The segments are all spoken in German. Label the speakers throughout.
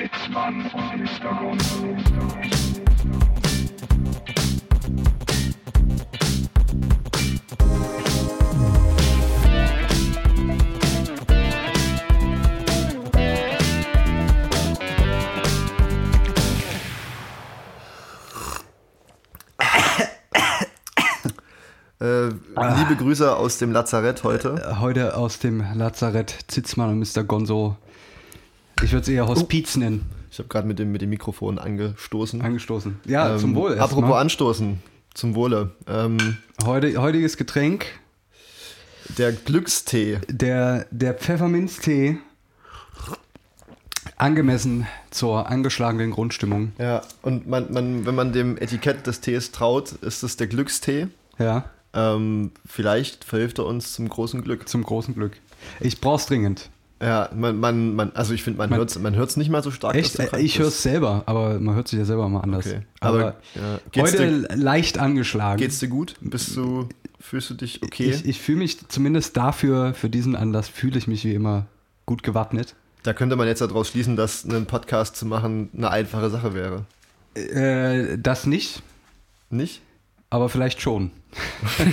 Speaker 1: Sitzmann und Mr. Gonzo.
Speaker 2: Äh, liebe Grüße aus dem Lazarett heute.
Speaker 3: Heute aus dem Lazarett Zitzmann und Mr. Gonzo. Ich würde es eher Hospiz nennen.
Speaker 2: Ich habe gerade mit dem, mit dem Mikrofon angestoßen.
Speaker 3: Angestoßen. Ja,
Speaker 2: Ähm,
Speaker 3: zum Wohl.
Speaker 2: Apropos
Speaker 3: mal.
Speaker 2: anstoßen, zum Wohle. Ähm,
Speaker 3: Heute, heutiges Getränk,
Speaker 2: der Glückstee.
Speaker 3: der, der Pfefferminztee, angemessen zur angeschlagenen Grundstimmung.
Speaker 2: Ja, und man, man, wenn man dem Etikett des Tees traut, ist es der Glückstee.
Speaker 3: Ja,
Speaker 2: Ähm, vielleicht verhilft er uns zum großen Glück.
Speaker 3: zum großen Glück. Ich brauch's dringend.
Speaker 2: Ja, man, man, man also ich finde, man,
Speaker 3: Man-
Speaker 2: hört es man hört's nicht mal so stark.
Speaker 3: Echt?
Speaker 2: krank
Speaker 3: Ich höre es selber, aber man hört sich ja selber mal anders.
Speaker 2: Okay.
Speaker 3: Aber,
Speaker 2: Aber, ja,
Speaker 3: heute
Speaker 2: dir-
Speaker 3: leicht angeschlagen.
Speaker 2: Geht's dir gut? Bist du, fühlst du dich okay?
Speaker 3: Ich, ich fühle mich zumindest dafür, für diesen Anlass, fühle ich mich wie immer gut gewappnet.
Speaker 2: da könnte man jetzt daraus schließen, dass einen Podcast zu machen eine einfache Sache wäre.
Speaker 3: Äh, das nicht,
Speaker 2: Nicht?
Speaker 3: Aber vielleicht schon.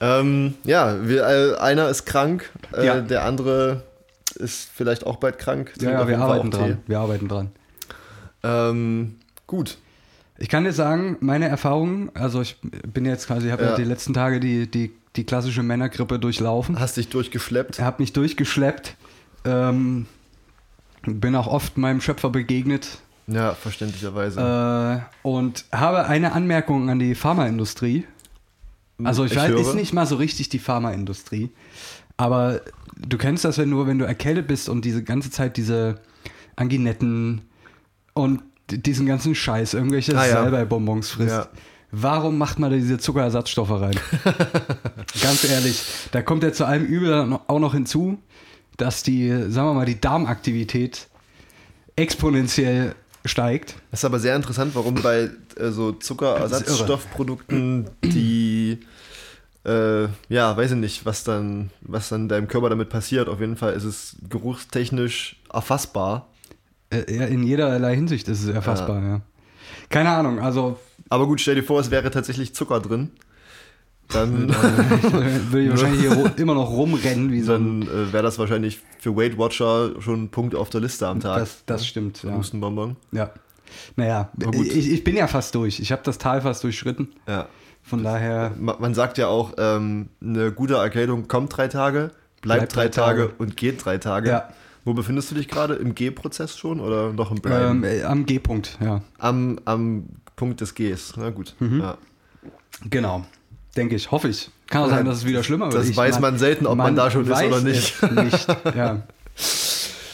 Speaker 2: Ähm, ja, wir, äh, einer ist krank, äh,
Speaker 3: Ja.
Speaker 2: der andere ist vielleicht auch bald krank.
Speaker 3: Ja, ja wir arbeiten dran. Wir arbeiten dran.
Speaker 2: Ähm, gut.
Speaker 3: Ich kann dir sagen, meine Erfahrungen, also ich bin jetzt quasi, ich habe ja.
Speaker 2: Ja.
Speaker 3: die letzten Tage die, die, die klassische Männergrippe durchlaufen.
Speaker 2: Hast dich durchgeschleppt.
Speaker 3: Er hat mich durchgeschleppt. Ähm, bin auch oft meinem Schöpfer begegnet
Speaker 2: Ja, verständlicherweise.
Speaker 3: äh, und habe eine Anmerkung an die Pharmaindustrie. Also ich,
Speaker 2: Ich
Speaker 3: weiß,
Speaker 2: höre.
Speaker 3: ist nicht mal so richtig die Pharmaindustrie, aber du kennst das, wenn du, wenn du erkältet bist und diese ganze Zeit diese Anginetten und diesen ganzen Scheiß, irgendwelche
Speaker 2: Ah, ja.
Speaker 3: Salbei-Bonbons frisst.
Speaker 2: Ja.
Speaker 3: Warum macht man da diese Zuckerersatzstoffe rein? Ganz ehrlich, da kommt ja zu allem Übel auch noch hinzu, dass die, sagen wir mal, die Darmaktivität exponentiell steigt.
Speaker 2: Das ist aber sehr interessant, warum bei äh, so Zuckerersatzstoffprodukten die, äh, ja, weiß ich nicht, was dann, was dann deinem Körper damit passiert. Auf jeden Fall ist es geruchstechnisch erfassbar.
Speaker 3: Äh, ja, in jederlei Hinsicht ist es erfassbar, ja. Keine Ahnung, also
Speaker 2: Aber gut, stell dir vor, es wäre tatsächlich Zucker drin. Dann,
Speaker 3: würde ich wahrscheinlich hier immer noch rumrennen wie so ein.
Speaker 2: dann äh, wäre das wahrscheinlich für Weight Watcher schon ein Punkt auf der Liste am Tag.
Speaker 3: Das, das stimmt, ja.
Speaker 2: Hustenbonbon.
Speaker 3: ja. Naja, ich, ich bin ja fast durch. Ich habe das Tal fast durchschritten.
Speaker 2: Ja.
Speaker 3: Von daher,
Speaker 2: Ma- Man sagt ja auch, ähm, eine gute Erkältung kommt drei Tage, bleibt,
Speaker 3: Bleibt
Speaker 2: drei,
Speaker 3: drei
Speaker 2: Tage,
Speaker 3: Tage.
Speaker 2: und geht drei Tage.
Speaker 3: Ja.
Speaker 2: Wo befindest du dich gerade? Im G-Prozess schon oder noch im Bleiben?
Speaker 3: ähm, äh, am G-Punkt, ja.
Speaker 2: am, am Punkt des Gs. Na gut.
Speaker 3: Mhm.
Speaker 2: Ja.
Speaker 3: Genau. Denke ich, hoffe ich. Kann auch sein, dass es wieder schlimmer wird.
Speaker 2: Das
Speaker 3: Ich-
Speaker 2: weiß man selten, ob man da schon ist oder nicht.
Speaker 3: nicht. Ja.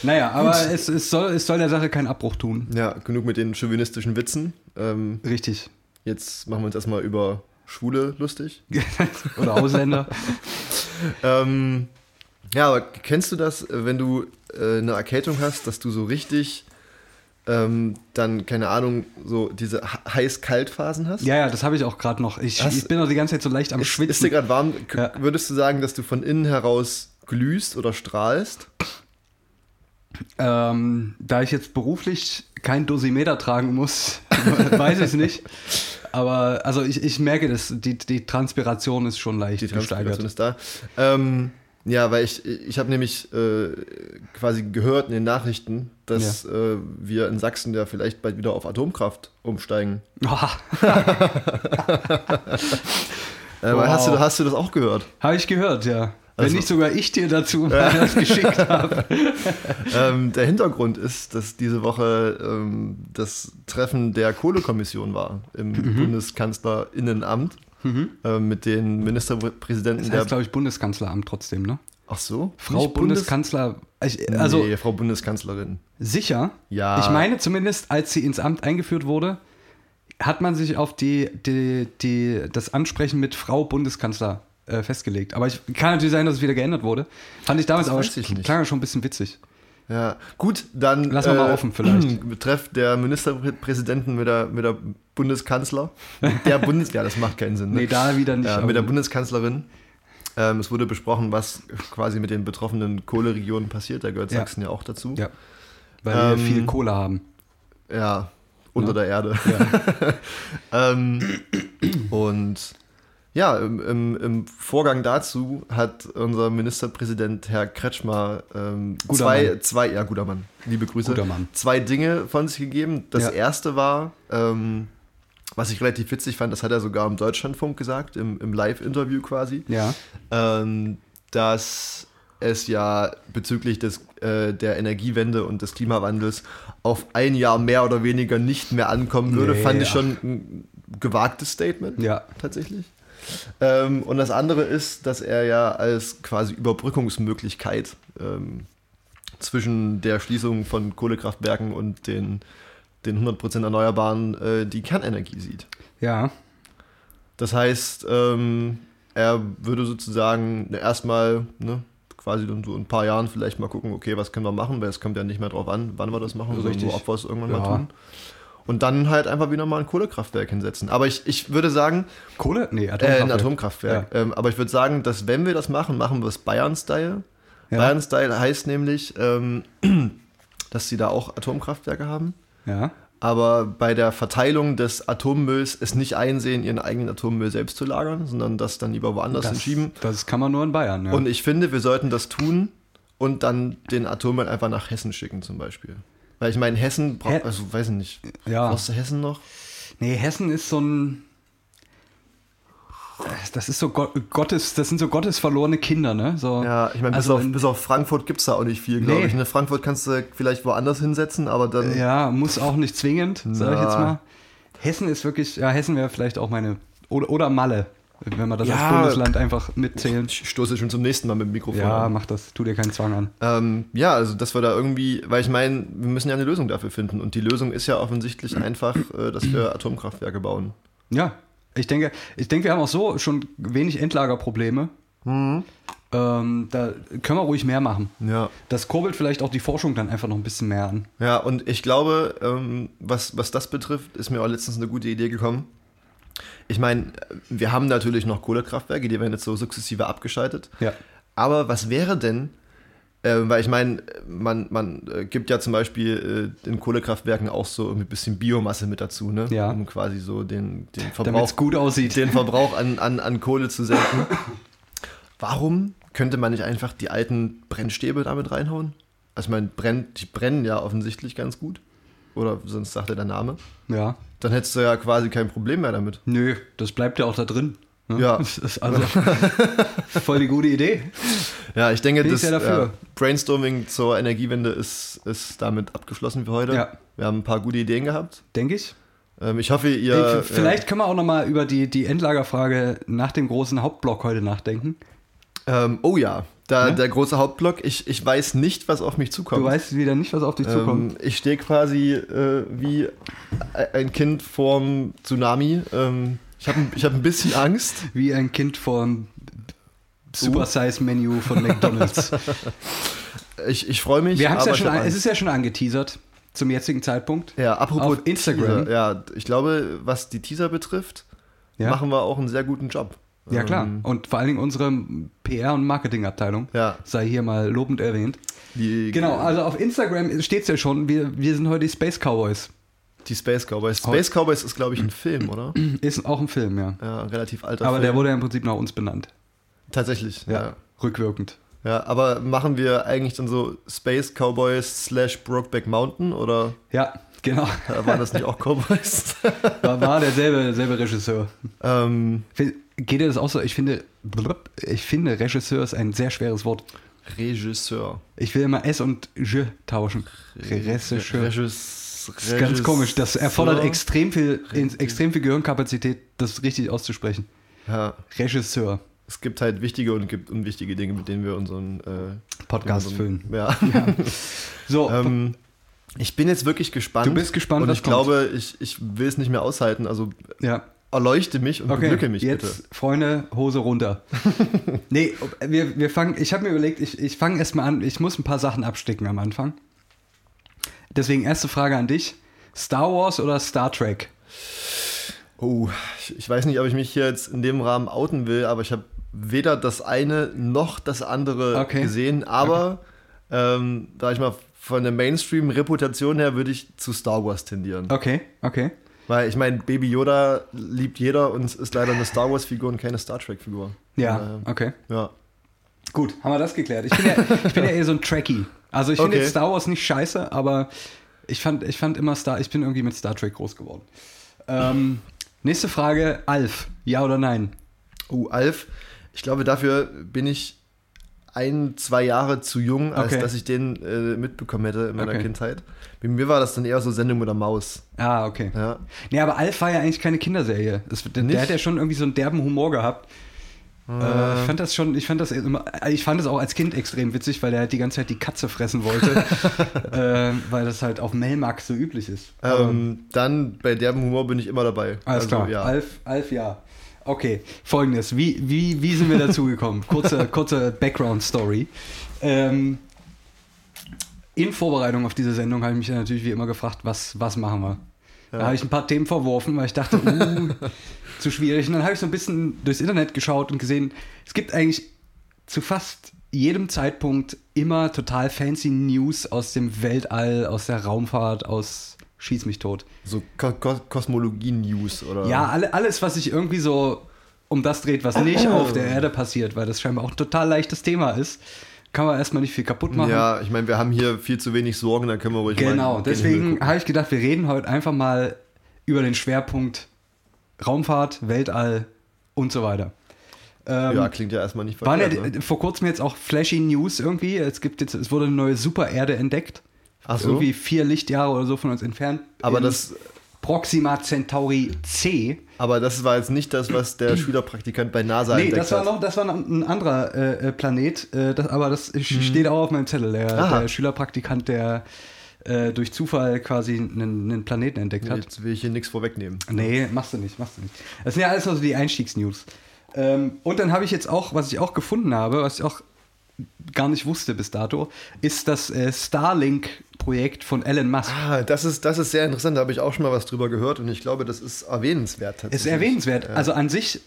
Speaker 3: Naja, aber es, es, soll, es soll der Sache keinen Abbruch tun.
Speaker 2: ja, genug mit den chauvinistischen Witzen. Ähm,
Speaker 3: Richtig.
Speaker 2: jetzt machen wir uns erstmal über Schwule lustig.
Speaker 3: Oder Ausländer.
Speaker 2: Ähm, ja, aber kennst du das, wenn du äh, eine Erkältung hast, dass du so richtig ähm, dann, keine Ahnung, so diese he- heiß-kalt-Phasen hast?
Speaker 3: ja, ja, das habe ich auch gerade noch. Ich,
Speaker 2: Hast-
Speaker 3: ich bin auch die ganze Zeit so leicht am
Speaker 2: Ist,
Speaker 3: Schwitzen.
Speaker 2: ist dir gerade warm?
Speaker 3: Ja.
Speaker 2: Würdest du sagen, dass du von innen heraus glühst oder strahlst?
Speaker 3: Ähm, da ich jetzt beruflich kein Dosimeter tragen muss, weiß ich es nicht. Aber also ich, ich merke, dass die, die Transpiration ist schon leicht
Speaker 2: Die Transpiration
Speaker 3: gesteigert.
Speaker 2: ist da. Ähm, ja, weil ich, ich habe nämlich äh, quasi gehört in den Nachrichten, dass äh, wir in Sachsen ja vielleicht bald wieder auf Atomkraft umsteigen. Äh,
Speaker 3: Wow.
Speaker 2: hast, du, hast du das auch gehört?
Speaker 3: habe ich gehört, ja. Wenn
Speaker 2: Also-
Speaker 3: nicht sogar ich dir dazu das geschickt habe.
Speaker 2: ähm, der Hintergrund ist, dass diese Woche ähm, das Treffen der Kohlekommission war im
Speaker 3: Mhm.
Speaker 2: Bundeskanzlerinnenamt äh, mit den Ministerpräsidenten
Speaker 3: Das heißt, glaube ich, Bundeskanzleramt trotzdem, ne?
Speaker 2: Ach so?
Speaker 3: Frau Bundeskanzler. Ich, also
Speaker 2: nee, Frau Bundeskanzlerin.
Speaker 3: sicher.
Speaker 2: Ja.
Speaker 3: Ich meine zumindest, als sie ins Amt eingeführt wurde, hat man sich auf die, die, die, das Ansprechen mit Frau Bundeskanzler äh, festgelegt. Aber ich kann natürlich sein, dass es wieder geändert wurde. Fand ich damals
Speaker 2: Das
Speaker 3: aber klang schon ein bisschen witzig.
Speaker 2: Ja, gut, dann.
Speaker 3: Lassen wir mal offen vielleicht.
Speaker 2: Betreff der Ministerpräsidenten mit der, mit der Bundeskanzler. Mit der Bundes. ja, das macht keinen Sinn. Ne?
Speaker 3: Nee, da wieder nicht.
Speaker 2: ja, mit der Bundeskanzlerin. Ähm, es wurde besprochen, was quasi mit den betroffenen Kohleregionen passiert. Da gehört
Speaker 3: Ja.
Speaker 2: Sachsen ja auch dazu.
Speaker 3: ja. weil wir
Speaker 2: Ähm,
Speaker 3: viel Kohle haben.
Speaker 2: Ja, unter
Speaker 3: Ja.
Speaker 2: der Erde. ähm, und ja, im, im, im Vorgang dazu hat unser Ministerpräsident Herr Kretschmer ähm, zwei,
Speaker 3: Mann.
Speaker 2: zwei, ja, guter Mann, liebe Grüße, zwei Dinge von sich gegeben. Das
Speaker 3: Ja.
Speaker 2: erste war, ähm, was ich relativ witzig fand, das hat er sogar im Deutschlandfunk gesagt, im, im Live-Interview quasi
Speaker 3: Ja.
Speaker 2: ähm, dass es ja bezüglich des, äh, der Energiewende und des Klimawandels auf ein Jahr mehr oder weniger nicht mehr ankommen würde,
Speaker 3: Nee,
Speaker 2: fand ich schon ein gewagtes Statement.
Speaker 3: Ja.
Speaker 2: Tatsächlich. Ähm, und das andere ist, dass er ja als quasi Überbrückungsmöglichkeit ähm, zwischen der Schließung von Kohlekraftwerken und den, den 100% Erneuerbaren äh, die Kernenergie sieht.
Speaker 3: Ja.
Speaker 2: Das heißt, ähm, er würde sozusagen ne, erstmal ne, quasi dann so in ein paar Jahren vielleicht mal gucken, okay, was können wir machen, weil es kommt ja nicht mehr drauf an, wann wir das machen, sondern nur, ob wir es irgendwann
Speaker 3: Ja.
Speaker 2: mal tun. Und dann halt einfach wieder mal ein Kohlekraftwerk hinsetzen. Aber ich, ich würde sagen,
Speaker 3: Kohle? Nee,
Speaker 2: äh,
Speaker 3: Atomkraftwerk.
Speaker 2: ein Atomkraftwerk. Ähm, aber ich würde sagen, dass wenn wir das machen, machen wir es Bayern-Style.
Speaker 3: Ja.
Speaker 2: Bayern-Style heißt nämlich, ähm, dass sie da auch Atomkraftwerke haben
Speaker 3: Ja.
Speaker 2: aber bei der Verteilung des Atommülls es nicht einsehen, ihren eigenen Atommüll selbst zu lagern, sondern das dann lieber woanders
Speaker 3: Das,
Speaker 2: hinschieben.
Speaker 3: das kann man nur in Bayern, ja.
Speaker 2: Und ich finde, wir sollten das tun und dann den Atommüll einfach nach Hessen schicken zum Beispiel. Weil ich meine, Hessen braucht,
Speaker 3: Hä?
Speaker 2: also weiß ich nicht,
Speaker 3: ja.
Speaker 2: brauchst du Hessen noch?
Speaker 3: Nee, Hessen ist so ein. Das ist so Gott, Gottes, das sind so Gottes verlorene Kinder, ne? So,
Speaker 2: Ja, ich meine, bis,
Speaker 3: also
Speaker 2: bis auf Frankfurt gibt es da auch nicht viel, glaube
Speaker 3: Nee.
Speaker 2: ich. In Frankfurt kannst du vielleicht woanders hinsetzen, aber dann.
Speaker 3: Ja, muss auch nicht zwingend, sage ich jetzt mal. Hessen ist wirklich, ja, Hessen wäre vielleicht auch meine. Oder, oder Malle, wenn wir das
Speaker 2: Ja.
Speaker 3: als Bundesland einfach mitzählen.
Speaker 2: Ich stoße schon zum nächsten Mal mit dem Mikrofon
Speaker 3: Ja,
Speaker 2: an.
Speaker 3: mach das, tu dir keinen Zwang an.
Speaker 2: Ähm, ja, also dass wir da irgendwie, weil ich meine, wir müssen ja eine Lösung dafür finden. Und die Lösung ist ja offensichtlich einfach, äh, dass wir Atomkraftwerke bauen.
Speaker 3: Ja, ich denke, ich denke, wir haben auch so schon wenig Endlagerprobleme.
Speaker 2: Mhm.
Speaker 3: Ähm, da können wir ruhig mehr machen.
Speaker 2: Ja.
Speaker 3: Das kurbelt vielleicht auch die Forschung dann einfach noch ein bisschen mehr an.
Speaker 2: Ja, und ich glaube, ähm, was, was das betrifft, ist mir auch letztens eine gute Idee gekommen. Ich meine, wir haben natürlich noch Kohlekraftwerke, die werden jetzt so sukzessive abgeschaltet.
Speaker 3: Ja.
Speaker 2: Aber was wäre denn, äh, weil ich meine, man, man äh, gibt ja zum Beispiel äh, in Kohlekraftwerken auch so ein bisschen Biomasse mit dazu, ne?
Speaker 3: Ja.
Speaker 2: Um quasi so den, den Verbrauch,
Speaker 3: gut aussieht.
Speaker 2: den Verbrauch an, an, an Kohle zu senken. Warum könnte man nicht einfach die alten Brennstäbe damit reinhauen? Also ich meine, brennt, die brennen ja offensichtlich ganz gut. Oder sonst sagt ja der Name.
Speaker 3: Ja.
Speaker 2: Dann hättest du ja quasi kein Problem mehr damit.
Speaker 3: Nö, das bleibt ja auch da drin. ne?
Speaker 2: Ja.
Speaker 3: Das ist also voll die gute Idee.
Speaker 2: Ja, ich denke,
Speaker 3: Bin ich
Speaker 2: das
Speaker 3: dafür.
Speaker 2: Ja, Brainstorming zur Energiewende ist, ist damit abgeschlossen für heute.
Speaker 3: Ja.
Speaker 2: Wir haben ein paar gute Ideen gehabt.
Speaker 3: Denke ich.
Speaker 2: Ähm, ich hoffe, ihr.
Speaker 3: Ey, v- Vielleicht können wir auch noch mal über die, die Endlagerfrage nach dem großen Hauptblock heute nachdenken.
Speaker 2: Äh, ähm, oh ja, da,
Speaker 3: Ne?
Speaker 2: der große Hauptblock. Ich, ich weiß nicht, was auf mich zukommt.
Speaker 3: Du weißt wieder nicht, was auf dich zukommt.
Speaker 2: Ähm, ich stehe quasi äh, wie ein Kind vorm Tsunami. Ähm, ich habe ich hab ein bisschen Angst.
Speaker 3: Wie ein Kind vom Super Size Menü von McDonalds.
Speaker 2: Ich, ich freue mich.
Speaker 3: Wir haben es
Speaker 2: aber
Speaker 3: ja schon, an- es ist ja schon angeteasert zum jetzigen Zeitpunkt.
Speaker 2: Ja, apropos
Speaker 3: auf Instagram.
Speaker 2: Teaser, ja, ich glaube, was die Teaser betrifft,
Speaker 3: Ja,
Speaker 2: machen wir auch einen sehr guten Job.
Speaker 3: Ja klar.
Speaker 2: Ähm,
Speaker 3: Und vor allen Dingen unsere PR- und Marketingabteilung
Speaker 2: ja,
Speaker 3: sei hier mal lobend erwähnt.
Speaker 2: die,
Speaker 3: Genau, also auf Instagram steht es ja schon, wir, wir sind heute die Space Cowboys.
Speaker 2: die Space Cowboys. Space Cowboys ist, glaube ich, ein Film, oder?
Speaker 3: Ist auch ein Film, ja.
Speaker 2: Ja, relativ alter
Speaker 3: Aber
Speaker 2: Film.
Speaker 3: der wurde ja im Prinzip nach uns benannt.
Speaker 2: Tatsächlich,
Speaker 3: Ja.
Speaker 2: ja.
Speaker 3: Rückwirkend.
Speaker 2: ja. Aber machen wir eigentlich dann so Space Cowboys slash Brokeback Mountain oder
Speaker 3: Ja, genau.
Speaker 2: äh, waren das nicht auch Cowboys?
Speaker 3: War, war derselbe, derselbe Regisseur.
Speaker 2: ähm,
Speaker 3: Geht dir das auch so? Ich finde, ich finde, Regisseur ist ein sehr schweres Wort.
Speaker 2: Regisseur.
Speaker 3: Ich will immer S und J tauschen. Regisseur.
Speaker 2: Regis,
Speaker 3: Das ist ganz komisch. Das erfordert
Speaker 2: Regisseur.
Speaker 3: extrem viel, extrem viel Gehirnkapazität, das richtig auszusprechen.
Speaker 2: Ja,
Speaker 3: Regisseur.
Speaker 2: es gibt halt wichtige und gibt unwichtige Dinge, mit denen wir unseren äh,
Speaker 3: Podcast
Speaker 2: unseren-
Speaker 3: füllen.
Speaker 2: Ja.
Speaker 3: So,
Speaker 2: ähm, ich bin jetzt wirklich gespannt.
Speaker 3: Du bist gespannt,
Speaker 2: Und ich glaube, ich, ich will es nicht mehr aushalten. Also
Speaker 3: ja.
Speaker 2: Erleuchte mich und
Speaker 3: Okay,
Speaker 2: beglücke mich
Speaker 3: jetzt,
Speaker 2: bitte.
Speaker 3: Freunde, Hose runter. nee, wir, wir fangen, ich habe mir überlegt, ich, ich fange erstmal an, ich muss ein paar Sachen absticken am Anfang. Deswegen erste Frage an dich. Star Wars oder Star Trek?
Speaker 2: Oh, ich, ich weiß nicht, ob ich mich hier jetzt in dem Rahmen outen will, aber ich habe weder das eine noch das andere
Speaker 3: Okay.
Speaker 2: gesehen. Aber ähm, da ich mal von der Mainstream-Reputation her würde ich zu Star Wars tendieren.
Speaker 3: Okay, okay.
Speaker 2: Weil ich meine, Baby Yoda liebt jeder und ist leider eine Star Wars-Figur und keine Star Trek-Figur.
Speaker 3: Ja, okay.
Speaker 2: Ja.
Speaker 3: Gut, haben wir das geklärt. Ich bin ja, ich bin ja eher so ein Trekkie. Also ich finde
Speaker 2: Okay.
Speaker 3: jetzt Star Wars nicht scheiße, aber ich fand, ich fand immer Star, ich bin irgendwie mit Star Trek groß geworden. Ähm, nächste Frage, Alf, ja oder nein?
Speaker 2: Oh, Alf, ich glaube, dafür bin ich ein, zwei Jahre zu jung, als
Speaker 3: Okay.
Speaker 2: dass ich den äh, mitbekommen hätte in meiner
Speaker 3: Okay.
Speaker 2: Kindheit. Bei mir war das dann eher so Sendung mit der Maus.
Speaker 3: Ah, okay.
Speaker 2: Ja.
Speaker 3: Nee, aber Alf war ja eigentlich keine Kinderserie. Das, der, der hat ja schon irgendwie so einen derben Humor gehabt. Äh, ich fand das schon, ich fand das immer, ich fand das auch als Kind extrem witzig, weil er halt die ganze Zeit die Katze fressen wollte, äh, weil das halt auf Melmax so üblich ist.
Speaker 2: Ähm, dann bei derben Humor bin ich immer dabei.
Speaker 3: Alles
Speaker 2: Also,
Speaker 3: klar.
Speaker 2: Ja.
Speaker 3: Alf, Alf, ja. Okay, folgendes. Wie, wie, wie sind wir dazu gekommen? Kurze, kurze Background-Story. Ähm, in Vorbereitung auf diese Sendung habe ich mich natürlich wie immer gefragt, was, was machen wir? Da habe ich ein paar Themen verworfen, weil ich dachte, uh, zu schwierig. Und dann habe ich so ein bisschen durchs Internet geschaut und gesehen, es gibt eigentlich zu fast jedem Zeitpunkt immer total fancy News aus dem Weltall, aus der Raumfahrt, aus Schieß mich tot.
Speaker 2: So Ko Ko Kosmologie-News oder.
Speaker 3: Ja, alle, alles, was sich irgendwie so um das dreht, was nicht auf der Erde passiert, weil das scheinbar auch ein total leichtes Thema ist, kann man erstmal nicht viel kaputt machen.
Speaker 2: Ja, ich meine, wir haben hier viel zu wenig Sorgen, dann können wir ruhig
Speaker 3: genau,
Speaker 2: mal
Speaker 3: deswegen habe ich gedacht, wir reden heute einfach mal über den Schwerpunkt Raumfahrt, Weltall und so weiter. Ähm,
Speaker 2: Ja, klingt ja erstmal nicht
Speaker 3: waren ja
Speaker 2: verkehrt. ne?
Speaker 3: vor kurzem jetzt auch flashy News irgendwie. Es gibt jetzt, es wurde eine neue Supererde entdeckt.
Speaker 2: Ach so.
Speaker 3: Irgendwie vier Lichtjahre oder so von uns entfernt.
Speaker 2: Aber das,
Speaker 3: Proxima Centauri C.
Speaker 2: aber das war jetzt nicht das, was der Schülerpraktikant bei NASA
Speaker 3: Nee,
Speaker 2: entdeckt
Speaker 3: das war
Speaker 2: hat.
Speaker 3: noch, das war noch ein anderer äh, äh, Planet, äh, das, aber das steht auch auf meinem Zettel. Der, der Schülerpraktikant, der äh, durch Zufall quasi einen, einen Planeten entdeckt hat.
Speaker 2: Jetzt will ich hier nichts vorwegnehmen.
Speaker 3: Nee, machst du nicht, machst du nicht. Das sind ja alles nur so die Einstiegsnews. Ähm, und dann habe ich jetzt auch, was ich auch gefunden habe, was ich auch gar nicht wusste bis dato, ist das äh, Starlink-Projekt von Elon Musk.
Speaker 2: Ah, das ist, das ist sehr interessant, da habe ich auch schon mal was drüber gehört und ich glaube, das ist erwähnenswert tatsächlich.
Speaker 3: Ist erwähnenswert.
Speaker 2: Ja.
Speaker 3: Also an sich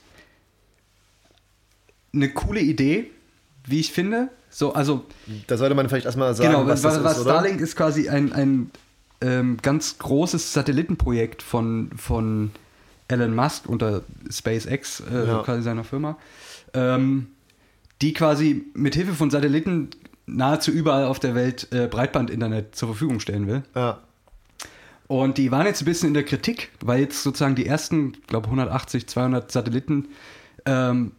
Speaker 3: eine coole Idee, wie ich finde. So, also
Speaker 2: da sollte man vielleicht erstmal sagen,
Speaker 3: genau,
Speaker 2: was
Speaker 3: was,
Speaker 2: das
Speaker 3: was
Speaker 2: ist?
Speaker 3: Starlink ist quasi ein, ein ähm, ganz großes Satellitenprojekt von, von Elon Musk unter SpaceX, äh,
Speaker 2: Ja.
Speaker 3: quasi seiner Firma, ähm, die quasi mit Hilfe von Satelliten nahezu überall auf der Welt äh, Breitbandinternet zur Verfügung stellen will.
Speaker 2: Ja.
Speaker 3: Und die waren jetzt ein bisschen in der Kritik, weil jetzt sozusagen die ersten, ich glaube 180, 200 Satelliten ähm,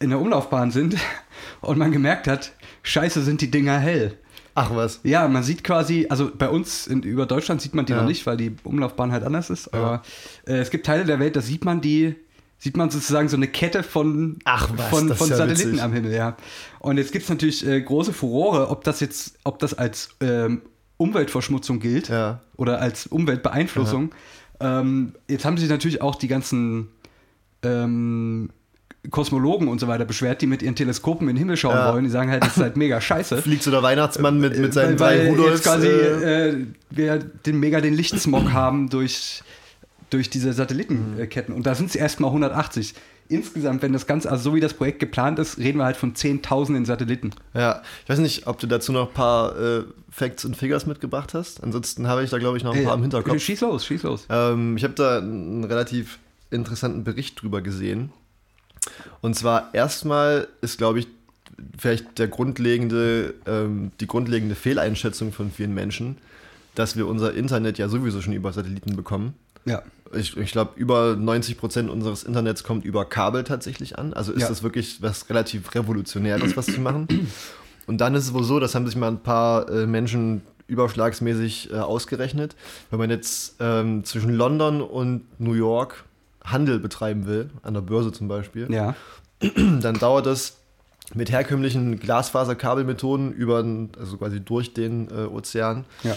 Speaker 3: in der Umlaufbahn sind und man gemerkt hat, scheiße sind die Dinger hell.
Speaker 2: Ach was.
Speaker 3: Ja, man sieht quasi, also bei uns in, über Deutschland sieht man die
Speaker 2: Ja.
Speaker 3: noch nicht, weil die Umlaufbahn halt anders ist. Aber äh, es gibt Teile der Welt, da sieht man die, sieht man sozusagen so eine Kette von,
Speaker 2: Ach was,
Speaker 3: von, von
Speaker 2: ja
Speaker 3: Satelliten
Speaker 2: witzig.
Speaker 3: am Himmel, ja. Und jetzt gibt es natürlich äh, große Furore, ob das jetzt, ob das als ähm, Umweltverschmutzung gilt
Speaker 2: Ja.
Speaker 3: oder als Umweltbeeinflussung. Ähm, jetzt haben sich natürlich auch die ganzen ähm, Kosmologen und so weiter beschwert, die mit ihren Teleskopen in den Himmel schauen
Speaker 2: Ja.
Speaker 3: wollen. Die sagen halt, das ist halt mega scheiße.
Speaker 2: Fliegt so der Weihnachtsmann mit, mit seinen
Speaker 3: weil,
Speaker 2: drei
Speaker 3: weil
Speaker 2: Rudolfs.
Speaker 3: jetzt quasi
Speaker 2: äh,
Speaker 3: äh, wir den mega den Lichtsmog haben durch, durch diese Satellitenketten. Und da sind es erstmal 180. Insgesamt, wenn das Ganze, also so wie das Projekt geplant ist, reden wir halt von Zehntausenden Satelliten.
Speaker 2: ja, ich weiß nicht, ob du dazu noch ein paar äh, Facts und Figures mitgebracht hast. Ansonsten habe ich da, glaube ich, noch ein paar im Hinterkopf.
Speaker 3: Schieß los, schieß los.
Speaker 2: Ähm, ich habe da einen relativ interessanten Bericht drüber gesehen. Und zwar erstmal ist, glaube ich, vielleicht der grundlegende, ähm, die grundlegende Fehleinschätzung von vielen Menschen, dass wir unser Internet ja sowieso schon über Satelliten bekommen.
Speaker 3: Ja.
Speaker 2: Ich, ich glaube, über 90 Prozent unseres Internets kommt über Kabel tatsächlich an. Also ist
Speaker 3: Ja.
Speaker 2: das wirklich was relativ Revolutionäres, was sie machen. Und dann ist es wohl so, das haben sich mal ein paar äh, Menschen überschlagsmäßig äh, ausgerechnet. Wenn man jetzt ähm, zwischen London und New York Handel betreiben will, an der Börse zum Beispiel,
Speaker 3: Ja.
Speaker 2: dann dauert das mit herkömmlichen Glasfaserkabelmethoden über, also quasi durch den äh, Ozean,
Speaker 3: Ja.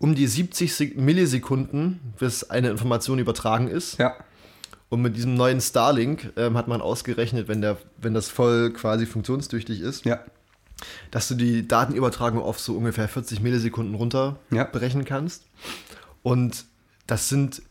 Speaker 2: Um die 70 Sek- Millisekunden, bis eine Information übertragen ist.
Speaker 3: Ja.
Speaker 2: Und mit diesem neuen Starlink ähm, hat man ausgerechnet, wenn, der, wenn das voll quasi funktionstüchtig ist,
Speaker 3: Ja.
Speaker 2: dass du die Datenübertragung auf so ungefähr 40 Millisekunden runter
Speaker 3: Ja.
Speaker 2: berechnen kannst. Und das sind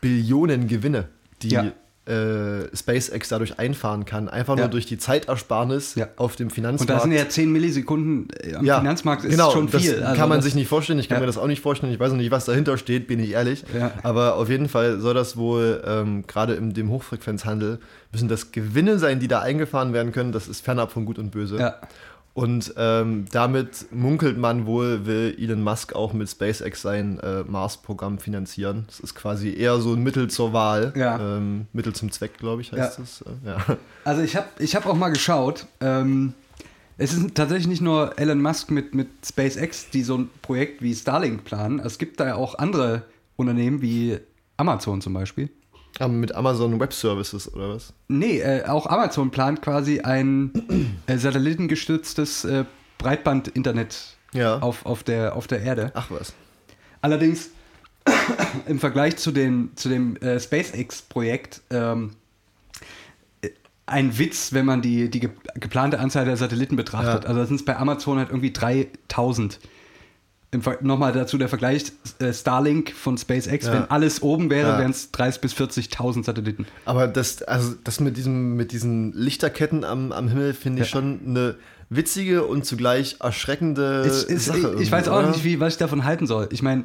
Speaker 2: Billionen Gewinne, die
Speaker 3: Ja.
Speaker 2: Äh, SpaceX dadurch einfahren kann. Einfach nur
Speaker 3: Ja.
Speaker 2: durch die Zeitersparnis
Speaker 3: Ja.
Speaker 2: auf dem
Speaker 3: Und
Speaker 2: Finanzmarkt.
Speaker 3: da sind ja 10 Millisekunden äh, am Finanzmarkt ist
Speaker 2: genau,
Speaker 3: schon viel.
Speaker 2: Das
Speaker 3: Also
Speaker 2: kann man sich nicht vorstellen. Ich kann
Speaker 3: Ja.
Speaker 2: mir das auch nicht vorstellen. Ich weiß noch nicht, was dahinter steht, bin ich ehrlich.
Speaker 3: Ja.
Speaker 2: Aber auf jeden Fall soll das wohl ähm, gerade in dem Hochfrequenzhandel müssen das Gewinne sein, die da eingefahren werden können. Das ist fernab von Gut und Böse.
Speaker 3: Ja.
Speaker 2: Und ähm, damit munkelt man wohl, will Elon Musk auch mit SpaceX sein äh, Mars-Programm finanzieren. Das ist quasi eher so ein Mittel zur Wahl.
Speaker 3: Ja.
Speaker 2: Ähm, Mittel zum Zweck, glaube ich, heißt
Speaker 3: Ja.
Speaker 2: es. Äh, ja.
Speaker 3: Also ich habe ich hab auch mal geschaut. Ähm, es ist tatsächlich nicht nur Elon Musk mit, mit SpaceX, die so ein Projekt wie Starlink planen. Es gibt da ja auch andere Unternehmen wie Amazon zum Beispiel.
Speaker 2: Aber mit Amazon Web Services oder was?
Speaker 3: Nee, äh, auch Amazon plant quasi ein äh, satellitengestütztes äh, Breitband-Internet
Speaker 2: Ja.
Speaker 3: auf, auf, der, auf der Erde.
Speaker 2: Ach was.
Speaker 3: Allerdings im Vergleich zu, den, zu dem äh, SpaceX-Projekt ähm, äh, ein Witz, wenn man die, die ge geplante Anzahl der Satelliten betrachtet.
Speaker 2: Ja.
Speaker 3: Also sind es bei Amazon halt irgendwie 3000. Nochmal dazu der Vergleich äh, Starlink von SpaceX.
Speaker 2: Ja.
Speaker 3: Wenn alles oben wäre,
Speaker 2: Ja.
Speaker 3: wären es 30.000 bis 40.000 Satelliten.
Speaker 2: Aber das, also das mit, diesem, mit diesen Lichterketten am, am Himmel finde ich
Speaker 3: Ja.
Speaker 2: schon eine witzige und zugleich erschreckende
Speaker 3: Es ist,
Speaker 2: Sache.
Speaker 3: ich, ich weiß auch nicht, wie, was ich davon halten soll. Ich meine,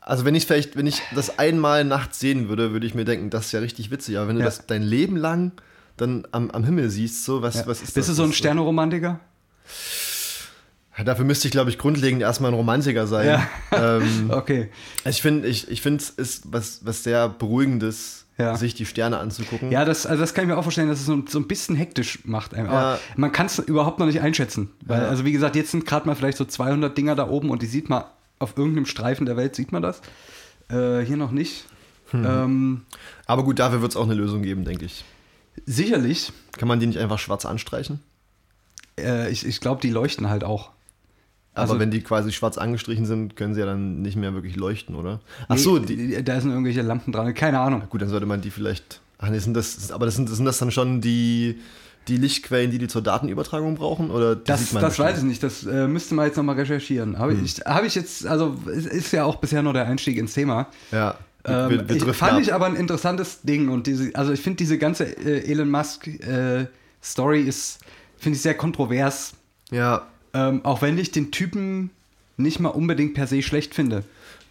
Speaker 2: Also wenn ich vielleicht, wenn ich das einmal nachts sehen würde, würde ich mir denken, das ist ja richtig witzig. Aber wenn du das dein Leben lang dann am, am Himmel siehst, so was, was ist das?
Speaker 3: bist du so ein Sterneromantiker?
Speaker 2: Ja, Dafür müsste ich, glaube ich, grundlegend erstmal ein Romantiker sein.
Speaker 3: Ja.
Speaker 2: Ähm,
Speaker 3: Okay.
Speaker 2: ich finde, ich, ich finde, es ist was, was sehr Beruhigendes,
Speaker 3: Ja.
Speaker 2: sich die Sterne anzugucken.
Speaker 3: Ja, das, also das kann ich mir auch vorstellen, dass es so, so ein bisschen hektisch macht. einem. Aber
Speaker 2: Ja.
Speaker 3: man kann es überhaupt noch nicht einschätzen. Weil,
Speaker 2: Ja.
Speaker 3: also wie gesagt, jetzt sind gerade mal vielleicht so 200 Dinger da oben und die sieht man auf irgendeinem Streifen der Welt, sieht man das. Äh, hier noch nicht.
Speaker 2: Hm.
Speaker 3: Ähm,
Speaker 2: Aber gut, dafür wird es auch eine Lösung geben, denke ich.
Speaker 3: sicherlich.
Speaker 2: Kann man die nicht einfach schwarz anstreichen?
Speaker 3: Äh, ich ich glaube, die leuchten halt auch.
Speaker 2: Aber
Speaker 3: Also-
Speaker 2: wenn die quasi schwarz angestrichen sind, können sie ja dann nicht mehr wirklich leuchten, oder? Ach so,
Speaker 3: Nee,
Speaker 2: die,
Speaker 3: da sind irgendwelche Lampen dran. Keine Ahnung.
Speaker 2: gut, dann sollte man die vielleicht. Ach nee, sind das, aber das sind, sind das dann schon die, die Lichtquellen, die die zur Datenübertragung brauchen? Oder
Speaker 3: Das, das weiß ich nicht. Das äh, müsste man jetzt nochmal recherchieren. Habe ich, hab ich jetzt, also ist ja auch bisher nur der Einstieg ins Thema.
Speaker 2: Ja.
Speaker 3: Ähm,
Speaker 2: wir, wir
Speaker 3: ich, fand
Speaker 2: ab.
Speaker 3: ich aber ein interessantes Ding und diese, also ich finde diese ganze äh, Elon Musk äh, Story ist, finde ich sehr kontrovers.
Speaker 2: Ja,
Speaker 3: Ähm, auch wenn ich den Typen nicht mal unbedingt per se schlecht finde.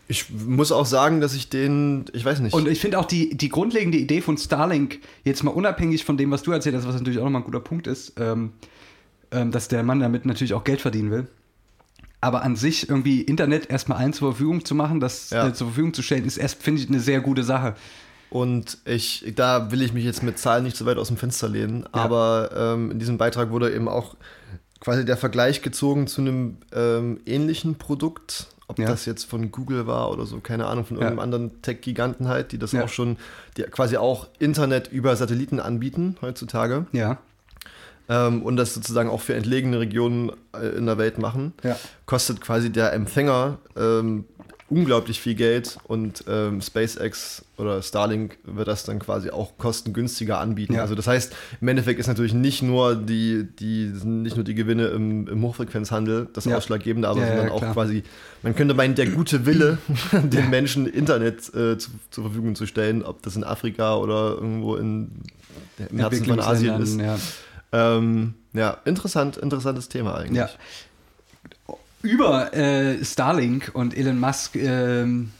Speaker 2: ich muss auch sagen, dass ich den, ich weiß nicht.
Speaker 3: Und ich finde auch die, die grundlegende Idee von Starlink, jetzt mal unabhängig von dem, was du erzählt hast, was natürlich auch nochmal ein guter Punkt ist, ähm, ähm, dass der Mann damit natürlich auch Geld verdienen will. Aber an sich irgendwie Internet erstmal allen zur Verfügung zu machen, das
Speaker 2: Ja.
Speaker 3: äh, zur Verfügung zu stellen, ist erst, finde ich, eine sehr gute Sache.
Speaker 2: Und ich, da will ich mich jetzt mit Zahlen nicht so weit aus dem Fenster lehnen, aber ähm, in diesem Beitrag wurde eben auch quasi der Vergleich gezogen zu einem ähm, ähnlichen Produkt, ob
Speaker 3: Ja.
Speaker 2: das jetzt von Google war oder so, keine Ahnung, von
Speaker 3: Ja.
Speaker 2: irgendeinem anderen Tech-Giganten halt, die das
Speaker 3: Ja.
Speaker 2: auch schon, die quasi auch Internet über Satelliten anbieten heutzutage
Speaker 3: Ja.
Speaker 2: ähm, und das sozusagen auch für entlegene Regionen äh, in der Welt machen,
Speaker 3: Ja.
Speaker 2: kostet quasi der Empfänger ähm, unglaublich viel Geld und ähm, SpaceX oder Starlink wird das dann quasi auch kostengünstiger anbieten.
Speaker 3: Ja.
Speaker 2: Also das heißt, im Endeffekt ist natürlich nicht nur die, die nicht nur die Gewinne im, im Hochfrequenzhandel das
Speaker 3: Ja.
Speaker 2: Ausschlaggebende, aber
Speaker 3: Ja,
Speaker 2: sondern auch quasi, man könnte meinen, der gute Wille, den Menschen Internet äh, zu, zur Verfügung zu stellen, ob das in Afrika oder irgendwo in, im Herzen von Asien ist.
Speaker 3: Ja.
Speaker 2: Ähm, ja, interessant, interessantes Thema eigentlich.
Speaker 3: Ja. Über äh, Starlink und Elon Musk ähm,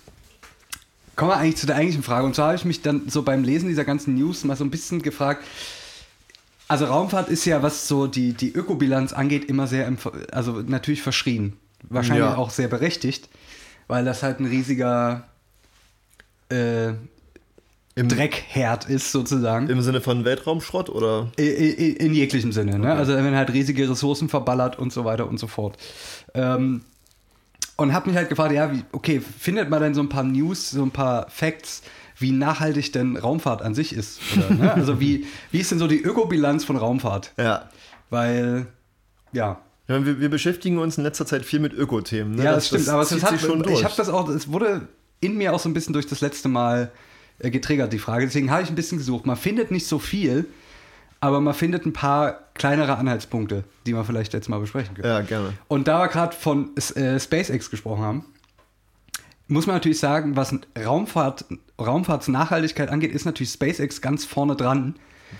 Speaker 3: kommen wir eigentlich zu der eigentlichen Frage. Und zwar habe ich mich dann so beim Lesen dieser ganzen News mal so ein bisschen gefragt. Also Raumfahrt ist ja, was so die, die Ökobilanz angeht, immer sehr, also natürlich verschrien. Wahrscheinlich
Speaker 2: Ja.
Speaker 3: auch sehr berechtigt, weil das halt ein riesiger äh,
Speaker 2: Im,
Speaker 3: Dreckherd ist sozusagen.
Speaker 2: Im Sinne von Weltraumschrott oder?
Speaker 3: I- i- In jeglichem Sinne, ne?
Speaker 2: Okay.
Speaker 3: Also wenn halt riesige Ressourcen verballert und so weiter und so fort. Ähm, und habe mich halt gefragt, ja, wie, okay, findet man denn so ein paar News, so ein paar Facts, wie nachhaltig denn Raumfahrt an sich ist? Oder, ne? Also wie, wie ist denn so die Ökobilanz von Raumfahrt?
Speaker 2: Ja.
Speaker 3: Weil, ja.
Speaker 2: ja wir, wir beschäftigen uns in letzter Zeit viel mit Ökothemen. Ne?
Speaker 3: Ja, das, stimmt, aber es hat,
Speaker 2: schon durch.
Speaker 3: ich habe das auch, es wurde in mir auch so ein bisschen durch das letzte Mal getriggert, die Frage. Deswegen habe ich ein bisschen gesucht. Man findet nicht so viel, aber man findet ein paar kleinere Anhaltspunkte, die wir vielleicht jetzt mal besprechen können.
Speaker 2: ja, gerne.
Speaker 3: Und da wir gerade von äh, SpaceX gesprochen haben, muss man natürlich sagen, was Raumfahrt, Raumfahrtsnachhaltigkeit angeht, ist natürlich SpaceX ganz vorne dran.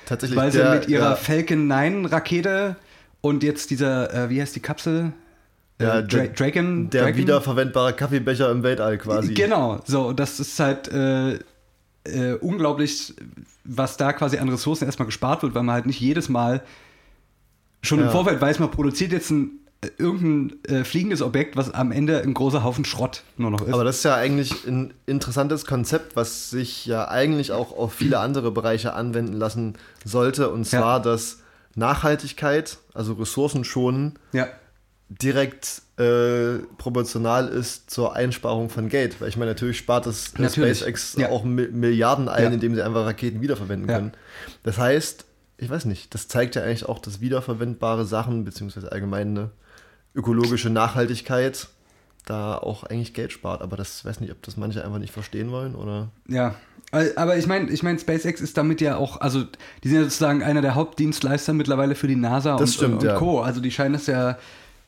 Speaker 2: Tatsächlich.
Speaker 3: Weil sie
Speaker 2: der-
Speaker 3: mit ihrer
Speaker 2: ja,
Speaker 3: Falcon 9 Rakete und jetzt dieser, äh, wie heißt die Kapsel?
Speaker 2: Ja,
Speaker 3: äh, Dra
Speaker 2: der-
Speaker 3: Dragon.
Speaker 2: der
Speaker 3: Dragon?
Speaker 2: wiederverwendbare Kaffeebecher im Weltall quasi.
Speaker 3: Genau, so, das ist halt äh, äh, unglaublich, was da quasi an Ressourcen erstmal gespart wird, weil man halt nicht jedes Mal schon im
Speaker 2: Ja.
Speaker 3: Vorfeld weiß, man produziert jetzt ein äh, irgendein äh, fliegendes Objekt, was am Ende ein großer Haufen Schrott nur noch ist.
Speaker 2: Aber das ist ja eigentlich ein interessantes Konzept, was sich ja eigentlich auch auf viele andere Bereiche anwenden lassen sollte. Und
Speaker 3: Ja.
Speaker 2: zwar, dass Nachhaltigkeit, also Ressourcen schonen,
Speaker 3: ja,
Speaker 2: direkt äh, proportional ist zur Einsparung von Geld. Weil ich meine, natürlich spart das
Speaker 3: Natürlich.
Speaker 2: SpaceX
Speaker 3: Ja.
Speaker 2: auch Mi Milliarden ein,
Speaker 3: Ja.
Speaker 2: indem sie einfach Raketen wiederverwenden
Speaker 3: Ja.
Speaker 2: können. Das heißt, ich weiß nicht, das zeigt ja eigentlich auch, dass wiederverwendbare Sachen, beziehungsweise allgemein eine ökologische Nachhaltigkeit da auch eigentlich Geld spart. Aber das weiß nicht, ob das manche einfach nicht verstehen wollen oder.
Speaker 3: ja. Aber ich meine, ich mein, SpaceX ist damit ja auch, also die sind ja sozusagen einer der Hauptdienstleister mittlerweile für die NASA
Speaker 2: Das
Speaker 3: und,
Speaker 2: stimmt,
Speaker 3: und,
Speaker 2: ja.
Speaker 3: Co. Also die scheinen es ja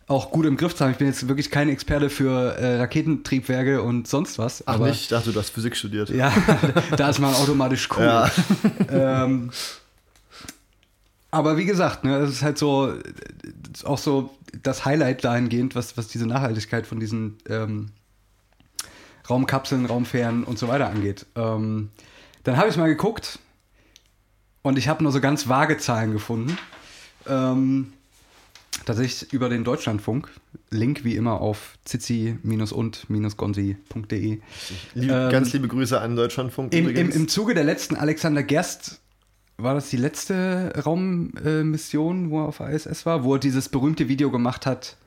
Speaker 3: auch gut im Griff zu haben. Ich bin jetzt wirklich kein Experte für äh, Raketentriebwerke und sonst was.
Speaker 2: Ach
Speaker 3: aber
Speaker 2: nicht, ich dachte, du hast Physik studiert.
Speaker 3: Ja, da ist man automatisch cool.
Speaker 2: Ja.
Speaker 3: Ähm, aber wie gesagt, ne, es ist halt so, äh, auch so das Highlight dahingehend, was, was diese Nachhaltigkeit von diesen ähm, Raumkapseln, Raumfähren und so weiter angeht. Ähm, dann habe ich mal geguckt und ich habe nur so ganz vage Zahlen gefunden. Ähm, tatsächlich über den Deutschlandfunk. Link wie immer auf zizi-und-gonsi.de.
Speaker 2: Lieb,
Speaker 3: Ähm,
Speaker 2: ganz liebe Grüße an Deutschlandfunk
Speaker 3: Im, im. Im Zuge der letzten Alexander Gerst war das die letzte Raummission, wo er auf ISS war, wo er dieses berühmte Video gemacht hat.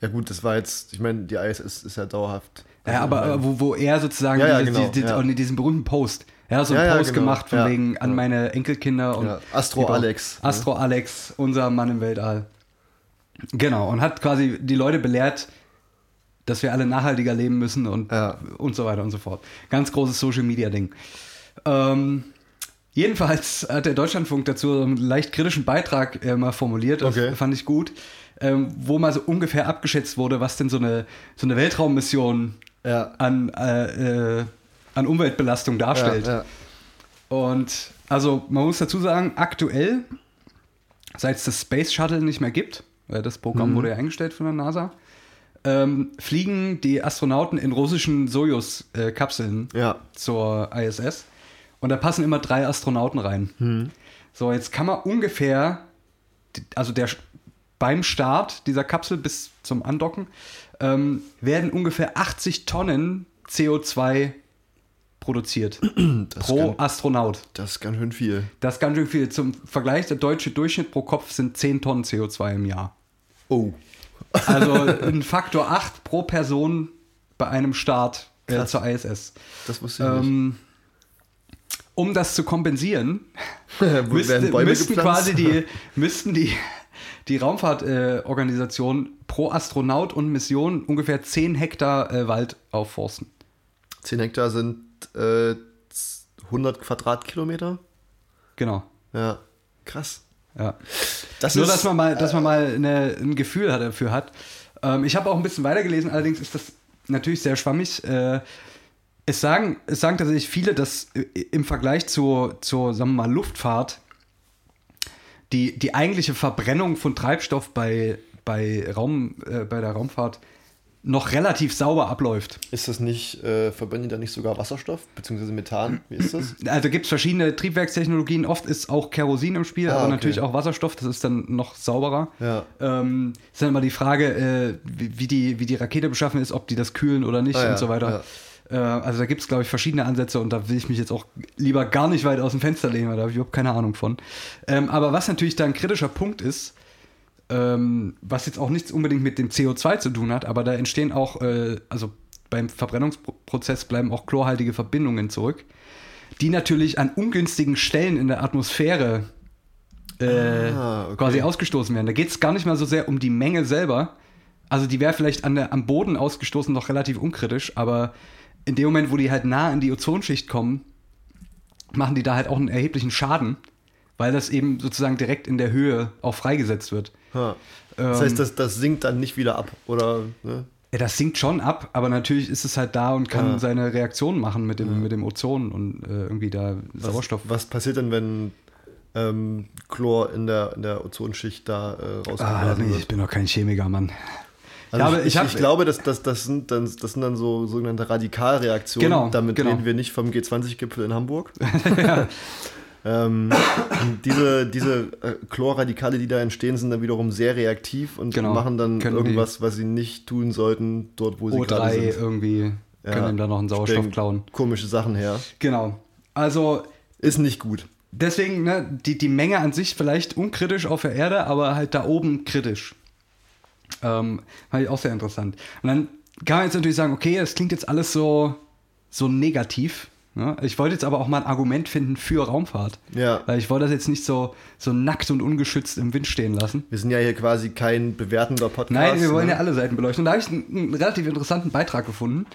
Speaker 2: ja gut, das war jetzt, ich meine, die ISS ist ja dauerhaft.
Speaker 3: Ja, aber aber wo, wo er sozusagen
Speaker 2: Ja, ja, genau,
Speaker 3: die- die-
Speaker 2: ja.
Speaker 3: diesen berühmten Post. Hat so einen
Speaker 2: Ja, ja,
Speaker 3: Post
Speaker 2: genau,
Speaker 3: gemacht von
Speaker 2: ja,
Speaker 3: wegen an
Speaker 2: ja.
Speaker 3: meine Enkelkinder und
Speaker 2: Ja, Astro. Alex.
Speaker 3: Astro Alex, unser Mann im Weltall. Genau, und hat quasi die Leute belehrt, dass wir alle nachhaltiger leben müssen und,
Speaker 2: Ja.
Speaker 3: und so weiter und so fort. Ganz großes Social Media Ding. Ähm, jedenfalls hat der Deutschlandfunk dazu einen leicht kritischen Beitrag äh, mal formuliert, das
Speaker 2: Okay.
Speaker 3: fand ich gut, ähm, wo mal so ungefähr abgeschätzt wurde, was denn so eine, so eine Weltraummission
Speaker 2: Ja.
Speaker 3: an, äh, äh, an Umweltbelastung darstellt.
Speaker 2: Ja.
Speaker 3: Und also man muss dazu sagen, aktuell, seit es das Space Shuttle nicht mehr gibt, das Programm wurde ja eingestellt von der NASA, ähm, fliegen die Astronauten in russischen Sojus-Kapseln
Speaker 2: ja.
Speaker 3: zur ISS. Und da passen immer drei Astronauten rein. So, jetzt kann man ungefähr, also der, beim Start dieser Kapsel bis zum Andocken, ähm, werden ungefähr 80 Tonnen CO2 produziert
Speaker 2: Das,
Speaker 3: pro
Speaker 2: kann,
Speaker 3: Astronaut.
Speaker 2: das ist ganz schön viel.
Speaker 3: Das ist ganz schön viel. Zum Vergleich, der deutsche Durchschnitt pro Kopf sind 10 Tonnen CO2 im Jahr.
Speaker 2: Oh.
Speaker 3: Also ein Faktor 8 pro Person bei einem Start äh, zur ISS.
Speaker 2: Das wusste ich nicht.
Speaker 3: Ähm, um das zu kompensieren, müsste, müssten quasi die, müssten die, die Raumfahrtorganisation äh, pro Astronaut und Mission ungefähr 10 Hektar äh, Wald aufforsten.
Speaker 2: 10 Hektar sind äh, 100 Quadratkilometer.
Speaker 3: Genau.
Speaker 2: Ja. Krass.
Speaker 3: Ja.
Speaker 2: Das
Speaker 3: Nur,
Speaker 2: ist,
Speaker 3: dass man mal, dass man mal eine, ein Gefühl dafür hat. Ähm, ich habe auch ein bisschen weitergelesen, allerdings ist das natürlich sehr schwammig. Äh, es, sagen, es sagen tatsächlich viele, dass äh, im Vergleich zur, zur sagen wir mal, Luftfahrt die, die eigentliche Verbrennung von Treibstoff bei, bei, Raum, äh, bei der Raumfahrt noch relativ sauber abläuft.
Speaker 2: Ist das nicht, äh, verbrennen die da nicht sogar Wasserstoff, beziehungsweise Methan? Wie ist das?
Speaker 3: Also gibt es verschiedene Triebwerkstechnologien. Oft ist auch Kerosin im Spiel,
Speaker 2: Ah,
Speaker 3: aber
Speaker 2: okay.
Speaker 3: natürlich auch Wasserstoff. Das ist dann noch sauberer.
Speaker 2: Ja.
Speaker 3: Ähm, ist dann immer die Frage, äh, wie, die, wie die Rakete beschaffen ist, ob die das kühlen oder nicht
Speaker 2: Ah, ja,
Speaker 3: und so weiter. Äh, also da gibt es, glaube ich, verschiedene Ansätze und da will ich mich jetzt auch lieber gar nicht weit aus dem Fenster lehnen, weil da habe ich überhaupt keine Ahnung von. Ähm, aber was natürlich da ein kritischer Punkt ist, ähm, was jetzt auch nichts unbedingt mit dem CO2 zu tun hat, aber da entstehen auch, äh, also beim Verbrennungsprozess bleiben auch chlorhaltige Verbindungen zurück, die natürlich an ungünstigen Stellen in der Atmosphäre äh,
Speaker 2: Ah, okay.
Speaker 3: quasi ausgestoßen werden. Da geht es gar nicht mal so sehr um die Menge selber. Also die wäre vielleicht an der, am Boden ausgestoßen noch relativ unkritisch, aber in dem Moment, wo die halt nah in die Ozonschicht kommen, machen die da halt auch einen erheblichen Schaden, weil das eben sozusagen direkt in der Höhe auch freigesetzt wird.
Speaker 2: Ha. Das
Speaker 3: Ähm,
Speaker 2: heißt, das, das sinkt dann nicht wieder ab, oder? Ne?
Speaker 3: Ja, das sinkt schon ab, aber natürlich ist es halt da und kann
Speaker 2: Ja.
Speaker 3: seine Reaktion machen mit dem, mit dem Ozon und äh, irgendwie da Sauerstoff.
Speaker 2: Was passiert denn, wenn ähm, Chlor in der, in der Ozonschicht da äh,
Speaker 3: Ah, nee,
Speaker 2: wird?
Speaker 3: ich bin doch kein Chemiker, Mann.
Speaker 2: Also
Speaker 3: Ja,
Speaker 2: ich,
Speaker 3: ich hab-
Speaker 2: ich glaube, das, das, das, sind dann, das sind dann so sogenannte Radikalreaktionen.
Speaker 3: Genau,
Speaker 2: Damit
Speaker 3: genau.
Speaker 2: reden wir nicht vom G20-Gipfel in Hamburg. ähm, diese diese äh, Chlorradikale, die da entstehen, sind dann wiederum sehr reaktiv und
Speaker 3: Genau.
Speaker 2: machen dann
Speaker 3: Können
Speaker 2: irgendwas, was sie nicht tun sollten, dort, wo sie gerade
Speaker 3: O3
Speaker 2: sind.
Speaker 3: irgendwie
Speaker 2: Ja,
Speaker 3: können da noch einen Sauerstoff klauen.
Speaker 2: Komische Sachen her.
Speaker 3: Genau. Also
Speaker 2: Ist nicht gut.
Speaker 3: deswegen, ne, die, die Menge an sich vielleicht unkritisch auf der Erde, aber halt da oben kritisch. Ähm, fand ich auch sehr interessant. Und dann kann man jetzt natürlich sagen, okay, das klingt jetzt alles so, so negativ. Ne? Ich wollte jetzt aber auch mal ein Argument finden für Raumfahrt.
Speaker 2: Ja.
Speaker 3: Weil ich wollte das jetzt nicht so, so nackt und ungeschützt im Wind stehen lassen.
Speaker 2: Wir sind ja hier quasi kein bewertender Podcast.
Speaker 3: Nein, wir wollen
Speaker 2: ne?
Speaker 3: ja alle Seiten beleuchten. Und da habe ich einen, einen relativ interessanten Beitrag gefunden.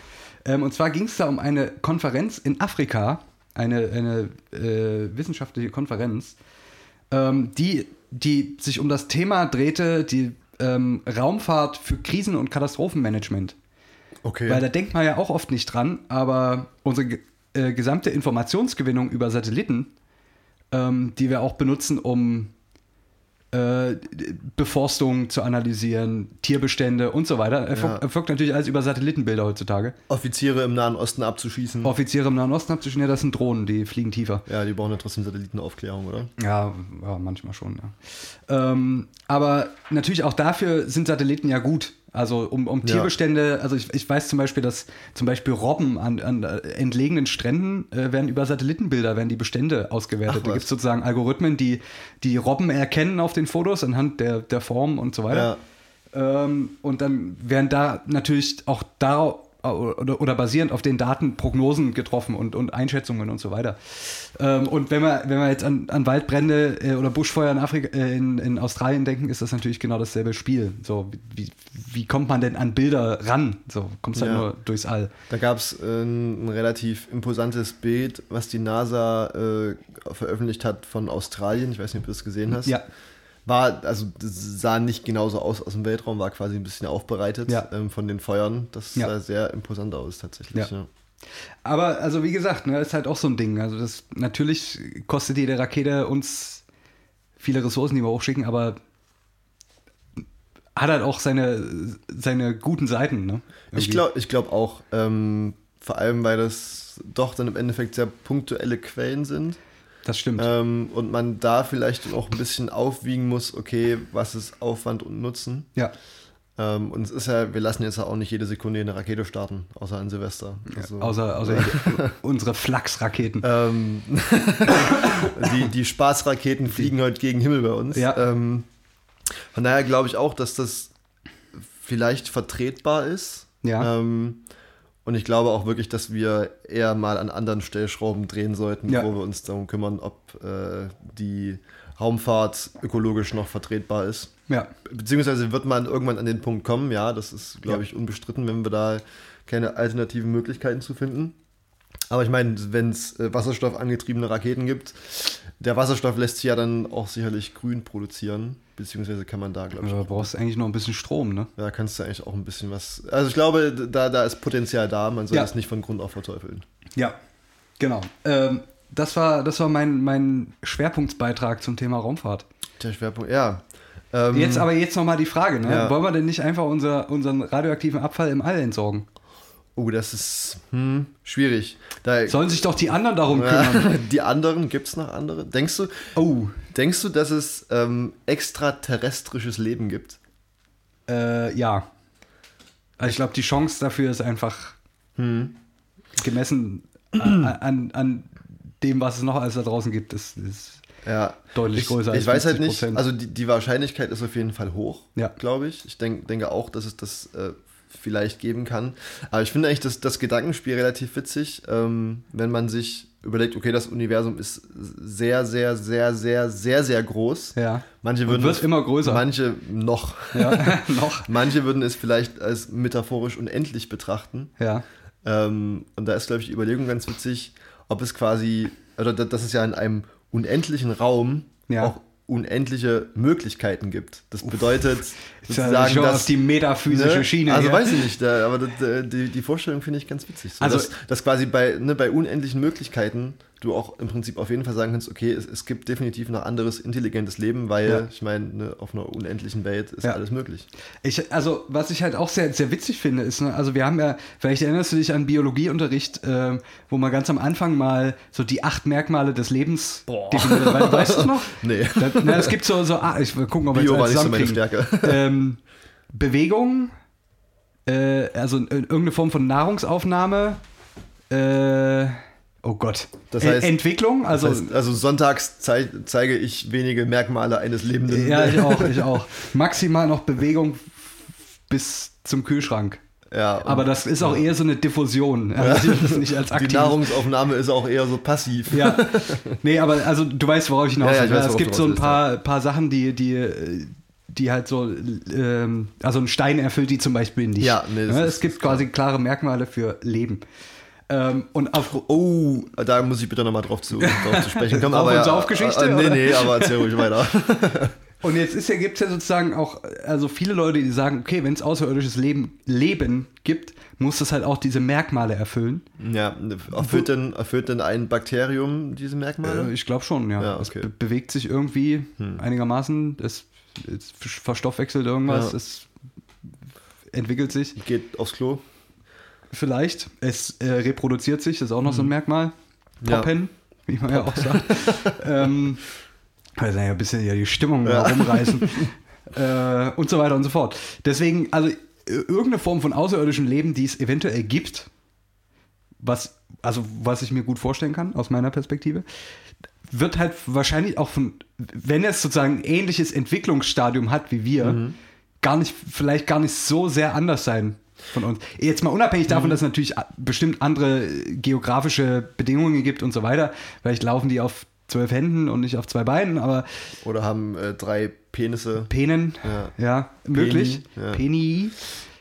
Speaker 3: Ähm, und zwar ging es da um eine Konferenz in Afrika, eine, eine äh, wissenschaftliche Konferenz, ähm, die, die sich um das Thema drehte, die ähm, Raumfahrt für Krisen- und Katastrophenmanagement.
Speaker 2: Okay.
Speaker 3: Weil da denkt man ja auch oft nicht dran, aber unsere äh, gesamte Informationsgewinnung über Satelliten, ähm, die wir auch benutzen, um äh, Beforstung zu analysieren, Tierbestände und so weiter, erfolgt,
Speaker 2: Ja.
Speaker 3: erfolgt natürlich alles über Satellitenbilder heutzutage.
Speaker 2: Offiziere im Nahen Osten abzuschießen.
Speaker 3: Offiziere im Nahen Osten abzwischen, ja, das sind Drohnen, die fliegen tiefer.
Speaker 2: ja, die brauchen ja trotzdem Satellitenaufklärung, oder?
Speaker 3: Ja, ja manchmal schon, ja. Ähm, aber natürlich auch dafür sind Satelliten ja gut. Also um, um
Speaker 2: Ja.
Speaker 3: Tierbestände, also ich, ich weiß zum Beispiel, dass zum Beispiel Robben an, an äh, entlegenen Stränden äh, werden über Satellitenbilder, werden die Bestände ausgewertet.
Speaker 2: Ach,
Speaker 3: da gibt es sozusagen Algorithmen, die die Robben erkennen auf den Fotos anhand der, der Form und so weiter. Ähm, und dann werden da natürlich auch darauf oder, oder basierend auf den Daten Prognosen getroffen und, und Einschätzungen und so weiter. Ähm, und wenn wir, wenn wir jetzt an, an Waldbrände äh, oder Buschfeuer in, Afrika, äh, in, in Australien denken, ist das natürlich genau dasselbe Spiel. So, wie, wie kommt man denn an Bilder ran? So, kommst halt
Speaker 2: Ja.
Speaker 3: nur durchs All.
Speaker 2: Da gab es äh, ein relativ imposantes Bild, was die NASA äh, veröffentlicht hat von Australien. Ich weiß nicht, ob du das gesehen hast.
Speaker 3: Ja.
Speaker 2: War, also sah nicht genauso aus aus dem Weltraum, war quasi ein bisschen aufbereitet
Speaker 3: Ja.
Speaker 2: ähm, von den Feuern. Das
Speaker 3: Ja.
Speaker 2: sah sehr imposant aus tatsächlich.
Speaker 3: Ja. Aber also wie gesagt, ne, ist halt auch so ein Ding. Also das natürlich kostet jede Rakete uns viele Ressourcen, die wir hochschicken, aber hat halt auch seine, seine guten Seiten. Ne?
Speaker 2: Ich glaube ich glaub auch, ähm, vor allem weil das doch dann im Endeffekt sehr punktuelle Quellen sind.
Speaker 3: Das stimmt.
Speaker 2: Ähm, und man da vielleicht auch ein bisschen aufwiegen muss, okay, was ist Aufwand und Nutzen.
Speaker 3: ja.
Speaker 2: Ähm, und es ist ja, wir lassen jetzt ja auch nicht jede Sekunde eine Rakete starten, außer an Silvester. Also,
Speaker 3: Außer, außer unsere Flachsraketen.
Speaker 2: ähm, die, die Spaßraketen fliegen heute gegen Himmel bei uns.
Speaker 3: Ja.
Speaker 2: Ähm, von daher glaube ich auch, dass das vielleicht vertretbar ist.
Speaker 3: Ja.
Speaker 2: Ähm, und ich glaube auch wirklich, dass wir eher mal an anderen Stellschrauben drehen sollten,
Speaker 3: Ja.
Speaker 2: wo wir uns darum kümmern, ob äh, die Raumfahrt ökologisch noch vertretbar ist.
Speaker 3: ja.
Speaker 2: Beziehungsweise wird man irgendwann an den Punkt kommen, ja, das ist, glaube
Speaker 3: Ja.
Speaker 2: ich, unbestritten, wenn wir da keine alternativen Möglichkeiten zu finden. Aber ich meine, wenn es äh, wasserstoffangetriebene Raketen gibt, der Wasserstoff lässt sich ja dann auch sicherlich grün produzieren, beziehungsweise kann man da, glaube ich,
Speaker 3: Aber du brauchst eigentlich noch ein bisschen Strom, ne?
Speaker 2: da kannst du eigentlich auch ein bisschen was. Also ich glaube, da, da ist Potenzial da, man soll
Speaker 3: Ja.
Speaker 2: das nicht von Grund auf verteufeln.
Speaker 3: Ja. Genau. Ähm, das war, das war mein, mein Schwerpunktbeitrag zum Thema Raumfahrt.
Speaker 2: Der Schwerpunkt, ja. Ähm,
Speaker 3: Jetzt aber jetzt nochmal die Frage, ne?
Speaker 2: Ja.
Speaker 3: Wollen wir denn nicht einfach unser, unseren radioaktiven Abfall im All entsorgen?
Speaker 2: Oh, das ist hm, schwierig. Da,
Speaker 3: Sollen sich doch die anderen darum kümmern.
Speaker 2: die anderen, gibt es noch andere? Denkst du,
Speaker 3: Oh.
Speaker 2: Denkst du, dass es ähm, extraterrestrisches Leben gibt?
Speaker 3: Äh, ja. Also ich glaube, die Chance dafür ist einfach
Speaker 2: Hm.
Speaker 3: gemessen an, an, an dem, was es noch alles da draußen gibt, ist, ist
Speaker 2: Ja.
Speaker 3: Deutlich
Speaker 2: ich,
Speaker 3: größer
Speaker 2: Ich weiß halt nicht,
Speaker 3: 50%.
Speaker 2: also die, die Wahrscheinlichkeit ist auf jeden Fall hoch,
Speaker 3: Ja.
Speaker 2: glaube ich. Ich denk, denke auch, dass es das äh, vielleicht geben kann. Aber ich finde eigentlich das, das Gedankenspiel relativ witzig, ähm, wenn man sich überlegt, okay, das Universum ist sehr, sehr, sehr, sehr, sehr, sehr groß.
Speaker 3: Ja.
Speaker 2: Manche würden
Speaker 3: wird
Speaker 2: es-
Speaker 3: immer größer.
Speaker 2: Manche noch.
Speaker 3: Ja, noch.
Speaker 2: Manche würden es vielleicht als metaphorisch unendlich betrachten.
Speaker 3: Ja.
Speaker 2: Ähm, und da ist, glaube ich, die Überlegung ganz witzig, ob es quasi, oder da- dass es ja in einem unendlichen Raum
Speaker 3: Ja.
Speaker 2: auch unendliche Möglichkeiten gibt. Das bedeutet
Speaker 3: ja
Speaker 2: sozusagen,
Speaker 3: schon
Speaker 2: dass
Speaker 3: auf die metaphysische
Speaker 2: Ne?
Speaker 3: Schiene.
Speaker 2: Also
Speaker 3: ja.
Speaker 2: weiß ich nicht, da, aber das, die, die Vorstellung finde ich ganz witzig. So,
Speaker 3: Also-
Speaker 2: dass, dass quasi bei, ne, bei unendlichen Möglichkeiten du auch im Prinzip auf jeden Fall sagen kannst, okay, es, es gibt definitiv noch anderes intelligentes Leben, weil
Speaker 3: Ja.
Speaker 2: ich meine, ne, auf einer unendlichen Welt ist
Speaker 3: Ja.
Speaker 2: alles möglich.
Speaker 3: Ich, also, was ich halt auch sehr, sehr witzig finde, ist, ne, also wir haben ja, vielleicht erinnerst du dich an Biologieunterricht, ähm, wo man ganz am Anfang mal so die acht Merkmale des Lebens definiert Weißt du noch?
Speaker 2: Nee.
Speaker 3: Da, na, es gibt so, so ah, ich will gucken, ob wir
Speaker 2: Bio
Speaker 3: jetzt
Speaker 2: war nicht so meine. Stärke.
Speaker 3: ähm, Bewegung, äh, also äh, irgendeine Form von Nahrungsaufnahme, äh, oh Gott,
Speaker 2: Das heißt-
Speaker 3: Entwicklung, also
Speaker 2: Also, also sonntags zei zeige ich wenige Merkmale eines lebenden.
Speaker 3: ja, ich auch, ich auch. Maximal noch Bewegung bis zum Kühlschrank.
Speaker 2: Ja,
Speaker 3: Aber das ist auch eher so eine Diffusion. Also das nicht als
Speaker 2: die. Nahrungsaufnahme ist auch eher so passiv.
Speaker 3: Ja. Nee, aber also du weißt, worauf ich hinaus
Speaker 2: Ja, ja,
Speaker 3: will.
Speaker 2: ich weiß,
Speaker 3: es gibt so ein paar, paar Sachen, die, die, die halt so, ähm, also ein Stein erfüllt die zum Beispiel nicht.
Speaker 2: Ja, nee,
Speaker 3: Ja,
Speaker 2: ist-
Speaker 3: es gibt quasi klare Merkmale für Leben. Ähm, und auf,
Speaker 2: Oh, da muss ich bitte nochmal drauf zu, drauf zu sprechen kommen. Aber
Speaker 3: unsere
Speaker 2: ja,
Speaker 3: Aufgeschichte,
Speaker 2: äh, nee,
Speaker 3: oder?
Speaker 2: nee, aber erzähl ruhig weiter.
Speaker 3: Und jetzt ist ja, gibt es ja sozusagen auch, also viele Leute, die sagen, okay, wenn es außerirdisches Leben, Leben gibt, muss das halt auch diese Merkmale erfüllen.
Speaker 2: Ja, erfüllt denn, erfüllt denn ein Bakterium diese Merkmale?
Speaker 3: Äh, ich glaube schon, ja.
Speaker 2: Ja,
Speaker 3: Es
Speaker 2: okay.
Speaker 3: be bewegt sich irgendwie einigermaßen, es, es verstoffwechselt irgendwas,
Speaker 2: Ja.
Speaker 3: es entwickelt sich.
Speaker 2: Geht aufs Klo?
Speaker 3: Vielleicht. Es äh, reproduziert sich, das ist auch noch so ein Merkmal.
Speaker 2: Ja.
Speaker 3: Poppen, wie man ja auch sagt. ähm, also ja, ein bisschen ja die Stimmung
Speaker 2: Ja.
Speaker 3: rumreißen. äh, und so weiter und so fort. Deswegen, also äh, irgendeine Form von außerirdischem Leben, die es eventuell gibt, was, also was ich mir gut vorstellen kann, aus meiner Perspektive, wird halt wahrscheinlich auch von, wenn es sozusagen ein ähnliches Entwicklungsstadium hat wie wir, gar nicht, vielleicht gar nicht so sehr anders sein von uns. Jetzt mal unabhängig davon, dass es natürlich bestimmt andere äh, geografische Bedingungen gibt und so weiter. Vielleicht laufen die auf zwölf Händen und nicht auf zwei Beinen, aber
Speaker 2: Oder haben äh, drei Penisse?
Speaker 3: Penen,
Speaker 2: Ja.
Speaker 3: ja, möglich.
Speaker 2: ja.
Speaker 3: Peni.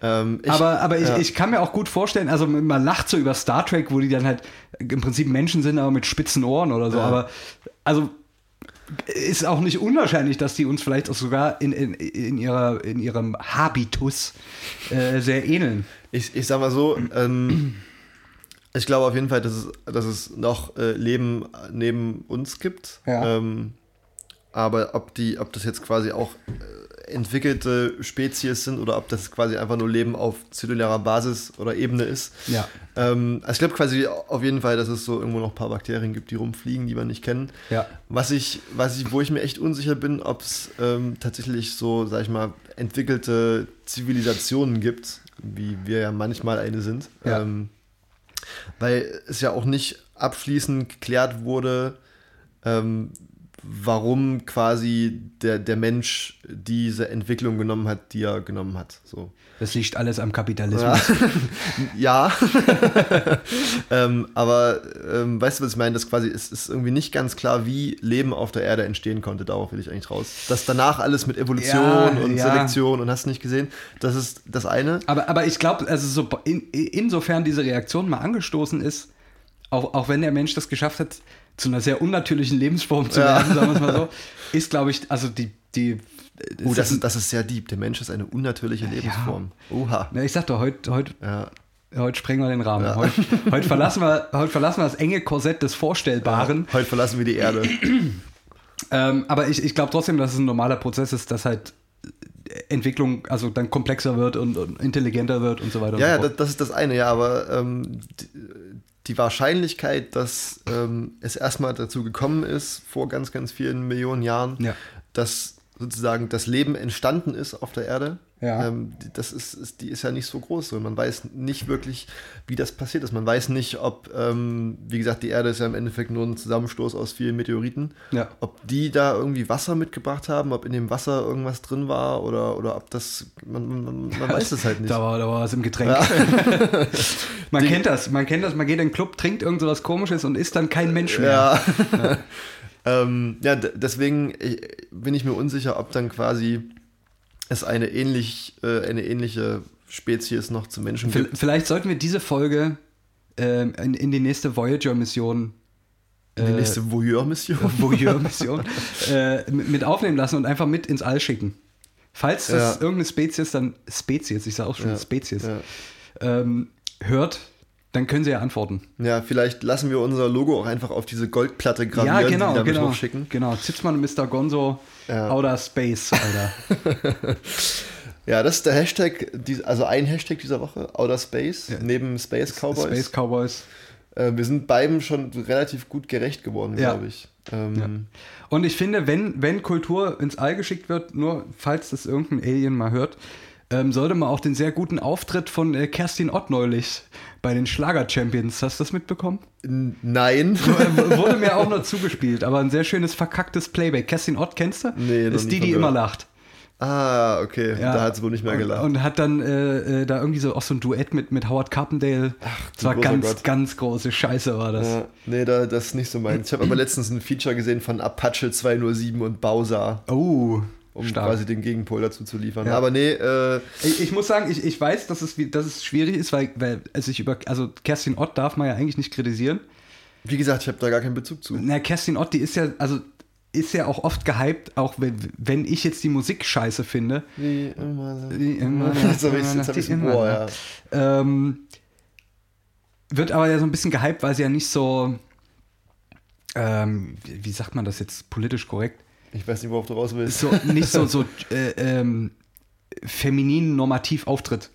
Speaker 2: Ähm, ich-
Speaker 3: aber aber ich,
Speaker 2: ja.
Speaker 3: ich kann mir auch gut vorstellen, also man lacht so über Star Trek, wo die dann halt im Prinzip Menschen sind, aber mit spitzen Ohren oder so.
Speaker 2: Ja.
Speaker 3: Aber also ist auch nicht unwahrscheinlich, dass die uns vielleicht auch sogar in, in, in, ihrer, in ihrem Habitus äh, sehr ähneln.
Speaker 2: Ich, ich sag mal so, ähm, ich glaube auf jeden Fall, dass es, dass es noch äh, Leben neben uns gibt.
Speaker 3: Ja.
Speaker 2: Ähm, aber ob die, ob das jetzt quasi auch äh, entwickelte Spezies sind oder ob das quasi einfach nur Leben auf zellularer Basis oder Ebene ist.
Speaker 3: Ja.
Speaker 2: Ähm, also ich glaube quasi auf jeden Fall, dass es so irgendwo noch ein paar Bakterien gibt, die rumfliegen, die wir nicht kennen.
Speaker 3: Ja.
Speaker 2: Was ich, was ich, wo ich mir echt unsicher bin, ob es ähm, tatsächlich so, sag ich mal, entwickelte Zivilisationen gibt, wie wir ja manchmal eine sind.
Speaker 3: Ja.
Speaker 2: Ähm, weil es ja auch nicht abschließend geklärt wurde, ähm, warum quasi der, der Mensch diese Entwicklung genommen hat, die er genommen hat. So.
Speaker 3: Das liegt alles am Kapitalismus.
Speaker 2: Ja. ähm, aber ähm, weißt du, was ich meine? Das quasi ist, ist irgendwie nicht ganz klar, wie Leben auf der Erde entstehen konnte. Darauf will ich eigentlich raus. Dass danach alles mit Evolution
Speaker 3: Ja,
Speaker 2: und
Speaker 3: ja.
Speaker 2: Selektion und hast nicht gesehen. Das ist das eine.
Speaker 3: Aber, aber ich glaube, also so in, insofern diese Reaktion mal angestoßen ist, auch, auch wenn der Mensch das geschafft hat, zu einer sehr unnatürlichen Lebensform zu
Speaker 2: Ja.
Speaker 3: werden, sagen wir es mal so, ist, glaube ich, also die, die
Speaker 2: Oh,
Speaker 3: ist
Speaker 2: das, ist, das ist sehr deep. Der Mensch ist eine unnatürliche Lebensform. Oha.
Speaker 3: Na, ich sag doch, heute, heute,
Speaker 2: Ja.
Speaker 3: heute sprengen wir den Rahmen.
Speaker 2: Ja.
Speaker 3: Heute, heute, verlassen wir, heute verlassen wir das enge Korsett des Vorstellbaren.
Speaker 2: Heute verlassen wir die Erde.
Speaker 3: Ähm, aber ich, ich glaube trotzdem, dass es ein normaler Prozess ist, dass halt Entwicklung also dann komplexer wird und, und intelligenter wird und so weiter
Speaker 2: Ja, ja,
Speaker 3: und so
Speaker 2: das, das ist das eine, ja, aber ähm, die, Wahrscheinlichkeit, dass ähm, es erstmal dazu gekommen ist, vor ganz, ganz vielen Millionen Jahren,
Speaker 3: Ja.
Speaker 2: dass sozusagen das Leben entstanden ist auf der Erde,
Speaker 3: Ja.
Speaker 2: ähm, die- das ist, ist, die ist ja nicht so groß. Und man weiß nicht wirklich, wie das passiert ist. Man weiß nicht, ob, ähm, wie gesagt, die Erde ist ja im Endeffekt nur ein Zusammenstoß aus vielen Meteoriten,
Speaker 3: Ja.
Speaker 2: ob die da irgendwie Wasser mitgebracht haben, ob in dem Wasser irgendwas drin war oder, oder ob das, man, man, man weiß es halt nicht.
Speaker 3: Da war, da war was im Getränk. man kennt das, man kennt das, man geht in den Club, trinkt irgend so was komisches und ist dann kein Mensch mehr.
Speaker 2: Ja. Ähm, ja, deswegen äh, bin ich mir unsicher, ob dann quasi es eine, ähnlich, äh, eine ähnliche Spezies noch zu Menschen gibt.
Speaker 3: Vielleicht sollten wir diese Folge ähm, in, in die nächste Voyager-Mission
Speaker 2: Die nächste Voyeur-Mission.
Speaker 3: Voyeur-Mission äh, mit mit aufnehmen lassen und einfach mit ins All schicken. Falls das
Speaker 2: Ja.
Speaker 3: irgendeine Spezies dann, Spezies, ich sage auch schon
Speaker 2: Ja,
Speaker 3: Spezies,
Speaker 2: ja.
Speaker 3: ähm, hört, dann können sie ja antworten.
Speaker 2: Ja, vielleicht lassen wir unser Logo auch einfach auf diese Goldplatte gravieren,
Speaker 3: ja, genau,
Speaker 2: die
Speaker 3: genau.
Speaker 2: hochschicken.
Speaker 3: Genau, Zitzmann und Mr. Gonzo,
Speaker 2: Ja.
Speaker 3: Outer Space, Alter.
Speaker 2: Ja, das ist der Hashtag, also ein Hashtag dieser Woche, Outer Space, neben Space Cowboys.
Speaker 3: Space Cowboys.
Speaker 2: Äh, wir sind beiden schon relativ gut gerecht geworden,
Speaker 3: Ja.
Speaker 2: glaube ich. Ähm,
Speaker 3: Und ich finde, wenn, wenn Kultur ins All geschickt wird, nur falls das irgendein Alien mal hört, ähm, sollte man auch den sehr guten Auftritt von äh, Kerstin Ott neulich bei den Schlager-Champions, hast du das mitbekommen?
Speaker 2: Nein.
Speaker 3: Wurde mir auch noch zugespielt, aber ein sehr schönes verkacktes Playback. Kerstin Ott kennst du?
Speaker 2: Nee,
Speaker 3: Ist die, die immer lacht.
Speaker 2: ah, okay.
Speaker 3: Ja.
Speaker 2: Da hat es wohl nicht mehr gelacht.
Speaker 3: Und, und hat dann äh, äh, da irgendwie so auch so ein Duett mit, mit Howard Carpendale.
Speaker 2: Ach,
Speaker 3: das war ganz,
Speaker 2: Gott.
Speaker 3: ganz große Scheiße war das.
Speaker 2: ja, nee, da, das ist nicht so meins. Ich habe aber letztens ein Feature gesehen von Apache 207 und Bowser,
Speaker 3: Oh,
Speaker 2: um
Speaker 3: stark.
Speaker 2: quasi den Gegenpol dazu zu liefern.
Speaker 3: Ja.
Speaker 2: Aber nee, äh,
Speaker 3: Ich, ich muss sagen, ich, ich weiß, dass es, dass es schwierig ist, weil, weil also ich über, also Kerstin Ott darf man ja eigentlich nicht kritisieren.
Speaker 2: wie gesagt, ich habe da gar keinen Bezug zu.
Speaker 3: Na, Kerstin Ott, die ist ja, also ist ja auch oft gehypt, auch wenn, wenn ich jetzt die Musik scheiße finde.
Speaker 2: Wie immer so.
Speaker 3: Wie immer,
Speaker 2: Jetzt habe ich
Speaker 3: immer,
Speaker 2: es im Ohr,
Speaker 3: ja.
Speaker 2: ja.
Speaker 3: Ähm, wird aber ja so ein bisschen gehypt, weil sie ja nicht so, ähm, wie sagt man das jetzt politisch korrekt?
Speaker 2: Ich weiß nicht, worauf du raus willst.
Speaker 3: So, nicht so, so äh, ähm, feminin normativ auftritt.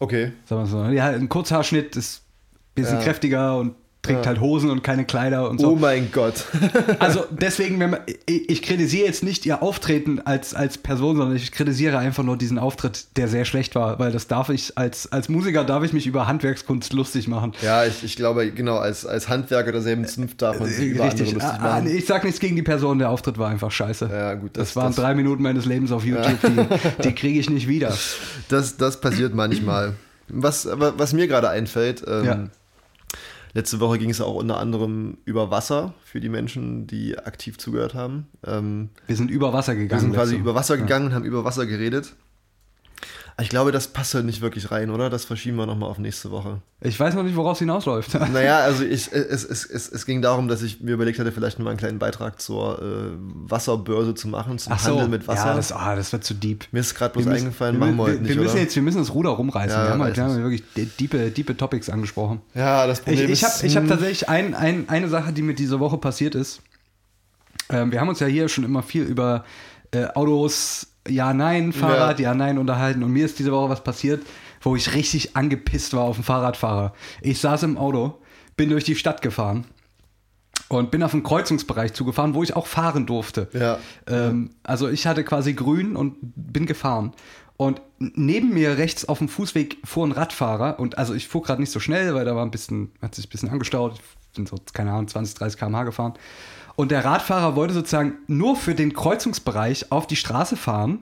Speaker 2: Okay.
Speaker 3: Sagen wir so. Ja, ein Kurzhaarschnitt ist ein bisschen
Speaker 2: Ja.
Speaker 3: kräftiger und trägt
Speaker 2: Ja.
Speaker 3: halt Hosen und keine Kleider und
Speaker 2: Oh
Speaker 3: so.
Speaker 2: mein Gott.
Speaker 3: Also deswegen, wenn man, ich, kritisiere jetzt nicht ihr Auftreten als, als Person, sondern ich kritisiere einfach nur diesen Auftritt, der sehr schlecht war, weil das darf ich, als, als Musiker darf ich mich über Handwerkskunst lustig machen.
Speaker 2: Ja, ich, ich glaube, genau, als, als Handwerker derselben Zunft darf man sich über andere lustig
Speaker 3: Ah,
Speaker 2: machen.
Speaker 3: ich sag nichts gegen die Person, der Auftritt war einfach scheiße.
Speaker 2: Ja, gut,
Speaker 3: Das,
Speaker 2: das-
Speaker 3: waren
Speaker 2: das-
Speaker 3: drei Minuten meines Lebens auf YouTube, die, die kriege ich nicht wieder.
Speaker 2: Das, das passiert manchmal. Was, was mir gerade einfällt, ähm,
Speaker 3: Ja.
Speaker 2: Letzte Woche ging es auch unter anderem über Wasser für die Menschen, die aktiv zugehört haben. Ähm,
Speaker 3: Wir sind über Wasser gegangen.
Speaker 2: wir sind quasi über Wasser gegangen und haben über Wasser geredet. Ich glaube, das passt halt nicht wirklich rein, oder? Das verschieben wir nochmal auf nächste Woche.
Speaker 3: Ich weiß noch nicht, woraus es hinausläuft.
Speaker 2: Naja, also ich, es, es, es, es ging darum, dass ich mir überlegt hatte, vielleicht mal einen kleinen Beitrag zur äh, Wasserbörse zu machen, zum
Speaker 3: so,
Speaker 2: Handel mit Wasser.
Speaker 3: ja, das, ah, das wird zu deep.
Speaker 2: mir ist gerade bloß
Speaker 3: müssen-
Speaker 2: eingefallen,
Speaker 3: wir,
Speaker 2: machen wir
Speaker 3: wir,
Speaker 2: heute nicht,
Speaker 3: wir müssen
Speaker 2: oder?
Speaker 3: jetzt, wir müssen das Ruder rumreißen.
Speaker 2: Ja,
Speaker 3: wir haben, halt, wir haben wirklich die- diepe, diepe Topics angesprochen.
Speaker 2: ja, das
Speaker 3: Ich,
Speaker 2: Problem
Speaker 3: ich
Speaker 2: ist...
Speaker 3: habe ich hab
Speaker 2: hm,
Speaker 3: tatsächlich ein, ein, eine Sache, die mir diese Woche passiert ist. Ähm, wir haben uns ja hier schon immer viel über äh, Autos, ja, nein, Fahrrad, ja. nein unterhalten. Und mir ist diese Woche was passiert, wo ich richtig angepisst war auf den Fahrradfahrer. Ich saß im Auto, bin durch die Stadt gefahren und bin auf einen Kreuzungsbereich zugefahren, wo ich auch fahren durfte.
Speaker 2: Ja.
Speaker 3: Ähm, also ich hatte quasi grün und bin gefahren. Und neben mir rechts auf dem Fußweg fuhr ein Radfahrer und also ich fuhr gerade nicht so schnell, weil da war ein bisschen, hat sich ein bisschen angestaut. Ich bin so, keine Ahnung, 20, 30 km/h gefahren. Und der Radfahrer wollte sozusagen nur für den Kreuzungsbereich auf die Straße fahren,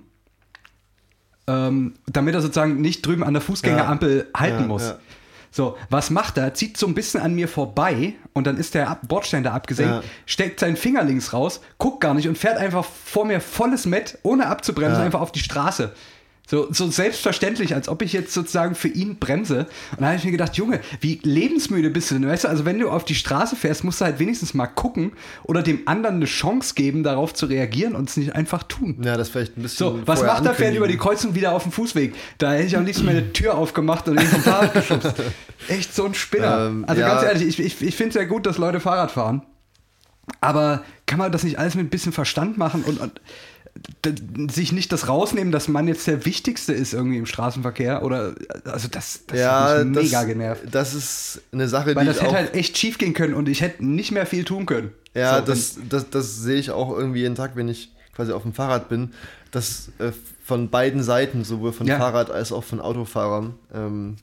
Speaker 3: ähm, damit er sozusagen nicht drüben an der Fußgängerampel halten
Speaker 2: Ja,
Speaker 3: muss.
Speaker 2: ja.
Speaker 3: So, was macht er? Zieht so ein bisschen an mir vorbei und dann ist der Ab Bordstein da abgesenkt,
Speaker 2: Ja.
Speaker 3: steckt seinen Finger links raus, guckt gar nicht und fährt einfach vor mir volles Met, ohne abzubremsen,
Speaker 2: Ja.
Speaker 3: einfach auf die Straße. So, so selbstverständlich, als ob ich jetzt sozusagen für ihn bremse. Und da habe ich mir gedacht, Junge, wie lebensmüde bist du denn? Weißt du, also wenn du auf die Straße fährst, musst du halt wenigstens mal gucken oder dem anderen eine Chance geben, darauf zu reagieren und es nicht einfach tun.
Speaker 2: Ja, das vielleicht ein bisschen.
Speaker 3: So, was macht er? Fährt über die. Kreuzung wieder auf den Fußweg. Da hätte ich am liebsten meine Tür aufgemacht und ihn vom Fahrrad geschubst. Echt so ein Spinner.
Speaker 2: Ähm,
Speaker 3: also
Speaker 2: ja.
Speaker 3: ganz ehrlich, ich, ich, ich finde es ja gut, dass Leute Fahrrad fahren. Aber kann man das nicht alles mit ein bisschen Verstand machen und, und sich nicht das rausnehmen, dass man jetzt der Wichtigste ist irgendwie im Straßenverkehr? Oder also das, das
Speaker 2: Ja,
Speaker 3: hat mich mega
Speaker 2: das,
Speaker 3: genervt.
Speaker 2: das ist eine Sache,
Speaker 3: Weil
Speaker 2: die
Speaker 3: das
Speaker 2: ich
Speaker 3: hätte halt echt schief gehen können und ich hätte nicht mehr viel tun können.
Speaker 2: Ja,
Speaker 3: So,
Speaker 2: das, das, das sehe ich auch irgendwie jeden Tag, wenn ich quasi auf dem Fahrrad bin, dass äh, von beiden Seiten, sowohl von
Speaker 3: Ja.
Speaker 2: Fahrrad als auch von Autofahrern, ähm,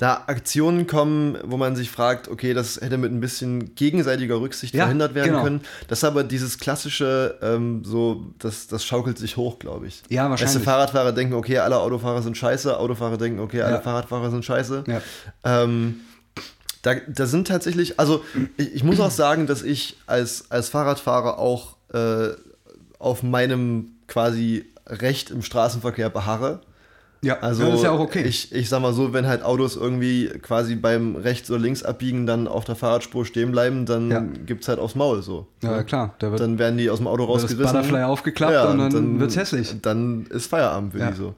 Speaker 2: da Aktionen kommen, wo man sich fragt, okay, das hätte mit ein bisschen gegenseitiger Rücksicht
Speaker 3: Ja,
Speaker 2: verhindert werden
Speaker 3: genau.
Speaker 2: können. Das ist aber dieses klassische, ähm, so, das, das schaukelt sich hoch, glaube ich.
Speaker 3: Ja,
Speaker 2: Weißt du,
Speaker 3: wahrscheinlich.
Speaker 2: Fahrradfahrer denken, okay, alle Autofahrer sind scheiße, Autofahrer denken, okay, alle
Speaker 3: Ja.
Speaker 2: Fahrradfahrer sind scheiße.
Speaker 3: Ja.
Speaker 2: Ähm, da, da sind tatsächlich, also ich, ich muss auch sagen, dass ich als, als Fahrradfahrer auch äh, auf meinem quasi Recht im Straßenverkehr beharre.
Speaker 3: Ja,
Speaker 2: also
Speaker 3: ja, das ist ja auch okay.
Speaker 2: Ich, ich sag mal so, wenn halt Autos irgendwie quasi beim rechts oder links abbiegen dann auf der Fahrradspur stehen bleiben, dann
Speaker 3: Ja.
Speaker 2: gibt's halt aufs Maul so.
Speaker 3: Ja, klar. Da wird
Speaker 2: Dann werden die aus dem Auto
Speaker 3: wird das
Speaker 2: rausgerissen.
Speaker 3: Butterfly aufgeklappt und dann wird's hässlich.
Speaker 2: Dann ist Feierabend für
Speaker 3: Ja.
Speaker 2: die so.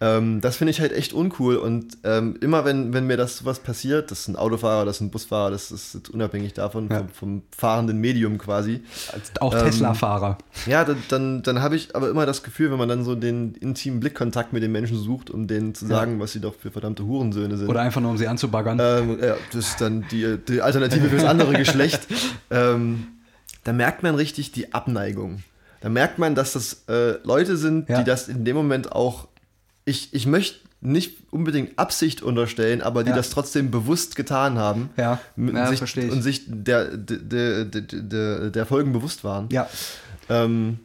Speaker 2: Ähm, das finde ich halt echt uncool und ähm, immer wenn, wenn mir das sowas passiert, das ist ein Autofahrer, das ist ein Busfahrer, das ist jetzt unabhängig davon,
Speaker 3: Ja.
Speaker 2: vom, vom fahrenden Medium quasi.
Speaker 3: auch
Speaker 2: Ähm,
Speaker 3: Tesla-Fahrer.
Speaker 2: Ja, dann, dann, dann habe ich aber immer das Gefühl, wenn man dann so den intimen Blickkontakt mit den Menschen sucht, um denen zu sagen, was sie doch für verdammte Hurensöhne sind.
Speaker 3: Oder einfach nur, um sie anzubaggern.
Speaker 2: Ähm, ja, das ist dann die, die Alternative fürs andere Geschlecht. Ähm, da merkt man richtig die Abneigung. Da merkt man, dass das äh, Leute sind,
Speaker 3: Ja.
Speaker 2: die das in dem Moment auch. Ich, ich möchte nicht unbedingt Absicht unterstellen, aber die
Speaker 3: Ja.
Speaker 2: das trotzdem bewusst getan haben.
Speaker 3: Ja. Ja,
Speaker 2: sich,
Speaker 3: verstehe ich.
Speaker 2: Und sich der, der, der, der, der Folgen bewusst waren.
Speaker 3: ja.
Speaker 2: Ähm,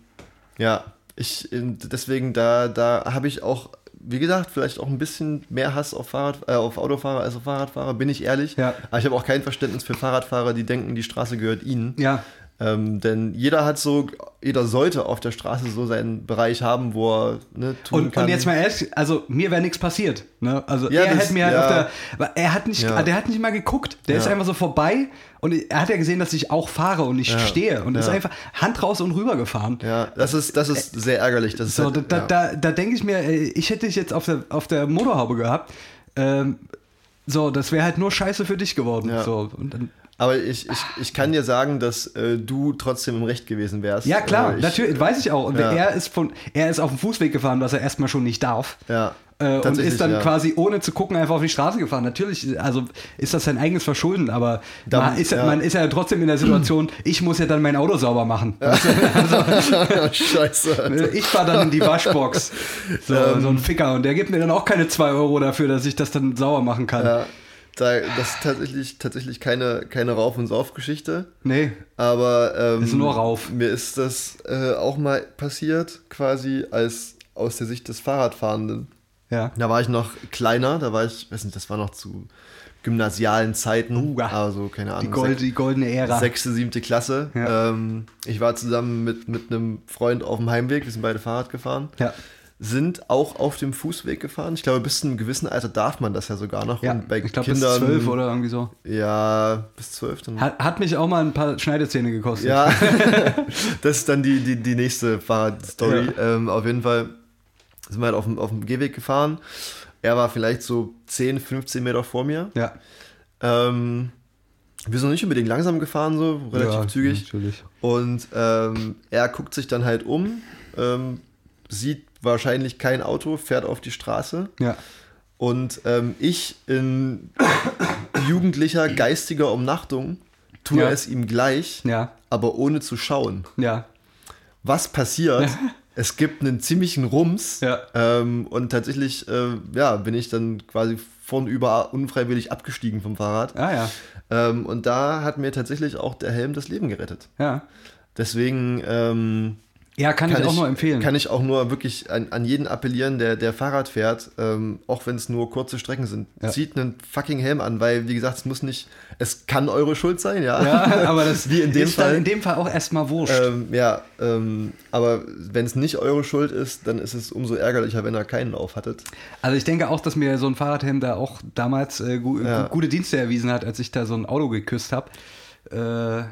Speaker 2: ja, ich deswegen da, da habe ich auch, wie gesagt, vielleicht auch ein bisschen mehr Hass auf Fahrrad, äh, auf Autofahrer als auf Fahrradfahrer, bin ich ehrlich.
Speaker 3: Ja.
Speaker 2: Aber ich habe auch kein Verständnis für Fahrradfahrer, die denken, die Straße gehört ihnen.
Speaker 3: Ja.
Speaker 2: Ähm, denn jeder hat so, jeder sollte auf der Straße so seinen Bereich haben, wo er ne, tun
Speaker 3: Und,
Speaker 2: kann.
Speaker 3: und jetzt mal ehrlich, also mir wäre nichts passiert. Ne? Also
Speaker 2: Ja,
Speaker 3: er
Speaker 2: das-
Speaker 3: hätte mir halt
Speaker 2: ja.
Speaker 3: auf der. Er hat nicht,
Speaker 2: Ja.
Speaker 3: der hat nicht mal geguckt. Der ist einfach so vorbei und er hat ja gesehen, dass ich auch fahre und ich stehe und ist einfach Hand raus und rüber gefahren.
Speaker 2: ja, das ist, das ist sehr ärgerlich. Das ist
Speaker 3: So,
Speaker 2: halt,
Speaker 3: da,
Speaker 2: ja.
Speaker 3: da, da denke ich mir, ich hätte dich jetzt auf der, auf der Motorhaube gehabt. Ähm, so, das wäre halt nur Scheiße für dich geworden.
Speaker 2: Ja.
Speaker 3: So, und dann,
Speaker 2: Aber ich, ich, ich kann dir sagen, dass äh, du trotzdem im Recht gewesen wärst.
Speaker 3: ja, klar,
Speaker 2: Äh, ich,
Speaker 3: natürlich, weiß ich auch. Und
Speaker 2: Ja.
Speaker 3: er, ist von, er ist auf dem Fußweg gefahren, was er erstmal schon nicht darf.
Speaker 2: Ja,
Speaker 3: Äh, und ist dann
Speaker 2: ja.
Speaker 3: quasi ohne zu gucken einfach auf die Straße gefahren. Natürlich, also ist das sein eigenes Verschulden, aber
Speaker 2: Da-
Speaker 3: man, ist, ja.
Speaker 2: ja.
Speaker 3: man ist ja trotzdem in der Situation, ich muss ja dann mein Auto sauber machen. Weißt du?
Speaker 2: Scheiße. Alter.
Speaker 3: Ich fahre dann in die Waschbox. So,
Speaker 2: Ähm.
Speaker 3: so ein Ficker. Und der gibt mir dann auch keine 2 Euro dafür, dass ich das dann sauber machen kann.
Speaker 2: Da, das ist tatsächlich, tatsächlich keine, keine Rauf- und Sauf-Geschichte.
Speaker 3: Nee.
Speaker 2: Aber ähm,
Speaker 3: Ist nur Rauf.
Speaker 2: mir ist das äh, auch mal passiert, quasi als aus der Sicht des Fahrradfahrenden.
Speaker 3: Ja.
Speaker 2: Da war ich noch kleiner, da war ich, weiß nicht, das war noch zu gymnasialen Zeiten.
Speaker 3: Ja.
Speaker 2: also, keine Ahnung.
Speaker 3: Die, Gold, die goldene Ära.
Speaker 2: Sechste, siebte Klasse.
Speaker 3: Ja.
Speaker 2: Ähm, ich war zusammen mit, mit einem Freund auf dem Heimweg, wir sind beide Fahrrad gefahren.
Speaker 3: Ja.
Speaker 2: Sind auch auf dem Fußweg gefahren. Ich glaube, bis zu einem gewissen Alter darf man das ja sogar noch.
Speaker 3: Ja, ich glaube, bis zwölf oder irgendwie so.
Speaker 2: Ja, bis zwölf. Dann
Speaker 3: Hat, hat mich auch mal ein paar Schneidezähne gekostet.
Speaker 2: ja, das ist dann die, die, die nächste Fahrradstory. Ähm, auf jeden Fall sind wir halt auf dem, auf dem Gehweg gefahren. Er war vielleicht so 10, 15 Meter vor mir.
Speaker 3: Ja.
Speaker 2: Ähm, wir sind noch nicht unbedingt langsam gefahren, so relativ
Speaker 3: Ja,
Speaker 2: zügig.
Speaker 3: Natürlich.
Speaker 2: Und ähm, er guckt sich dann halt um, ähm, sieht wahrscheinlich kein Auto, fährt auf die Straße.
Speaker 3: Ja.
Speaker 2: Und ähm, ich in jugendlicher, geistiger Umnachtung tue
Speaker 3: Ja.
Speaker 2: es ihm gleich,
Speaker 3: Ja.
Speaker 2: aber ohne zu schauen.
Speaker 3: Ja.
Speaker 2: Was passiert? Es gibt einen ziemlichen Rums
Speaker 3: Ja.
Speaker 2: ähm, und tatsächlich äh, ja, bin ich dann quasi vorn über unfreiwillig abgestiegen vom Fahrrad.
Speaker 3: Ah ja.
Speaker 2: Ähm, und da hat mir tatsächlich auch der Helm das Leben gerettet.
Speaker 3: Ja.
Speaker 2: Deswegen ähm,
Speaker 3: Ja, kann, ich auch nur empfehlen.
Speaker 2: Kann ich auch nur wirklich an, an jeden appellieren, der, der Fahrrad fährt, ähm, auch wenn es nur kurze Strecken sind.
Speaker 3: Ja.
Speaker 2: Zieht einen fucking Helm an, weil, wie gesagt, es muss nicht, es kann eure Schuld sein, ja.
Speaker 3: ja, aber das
Speaker 2: Wie in dem
Speaker 3: ist
Speaker 2: Fall.
Speaker 3: dann in dem Fall auch erstmal wurscht.
Speaker 2: Ähm, ja, ähm, aber wenn es nicht eure Schuld ist, dann ist es umso ärgerlicher, wenn ihr keinen auf hattet.
Speaker 3: Also ich denke auch, dass mir so ein Fahrradhelm da auch damals äh, gu
Speaker 2: Ja.
Speaker 3: gu- gute Dienste erwiesen hat, als ich da so ein Auto geküsst habe. Äh,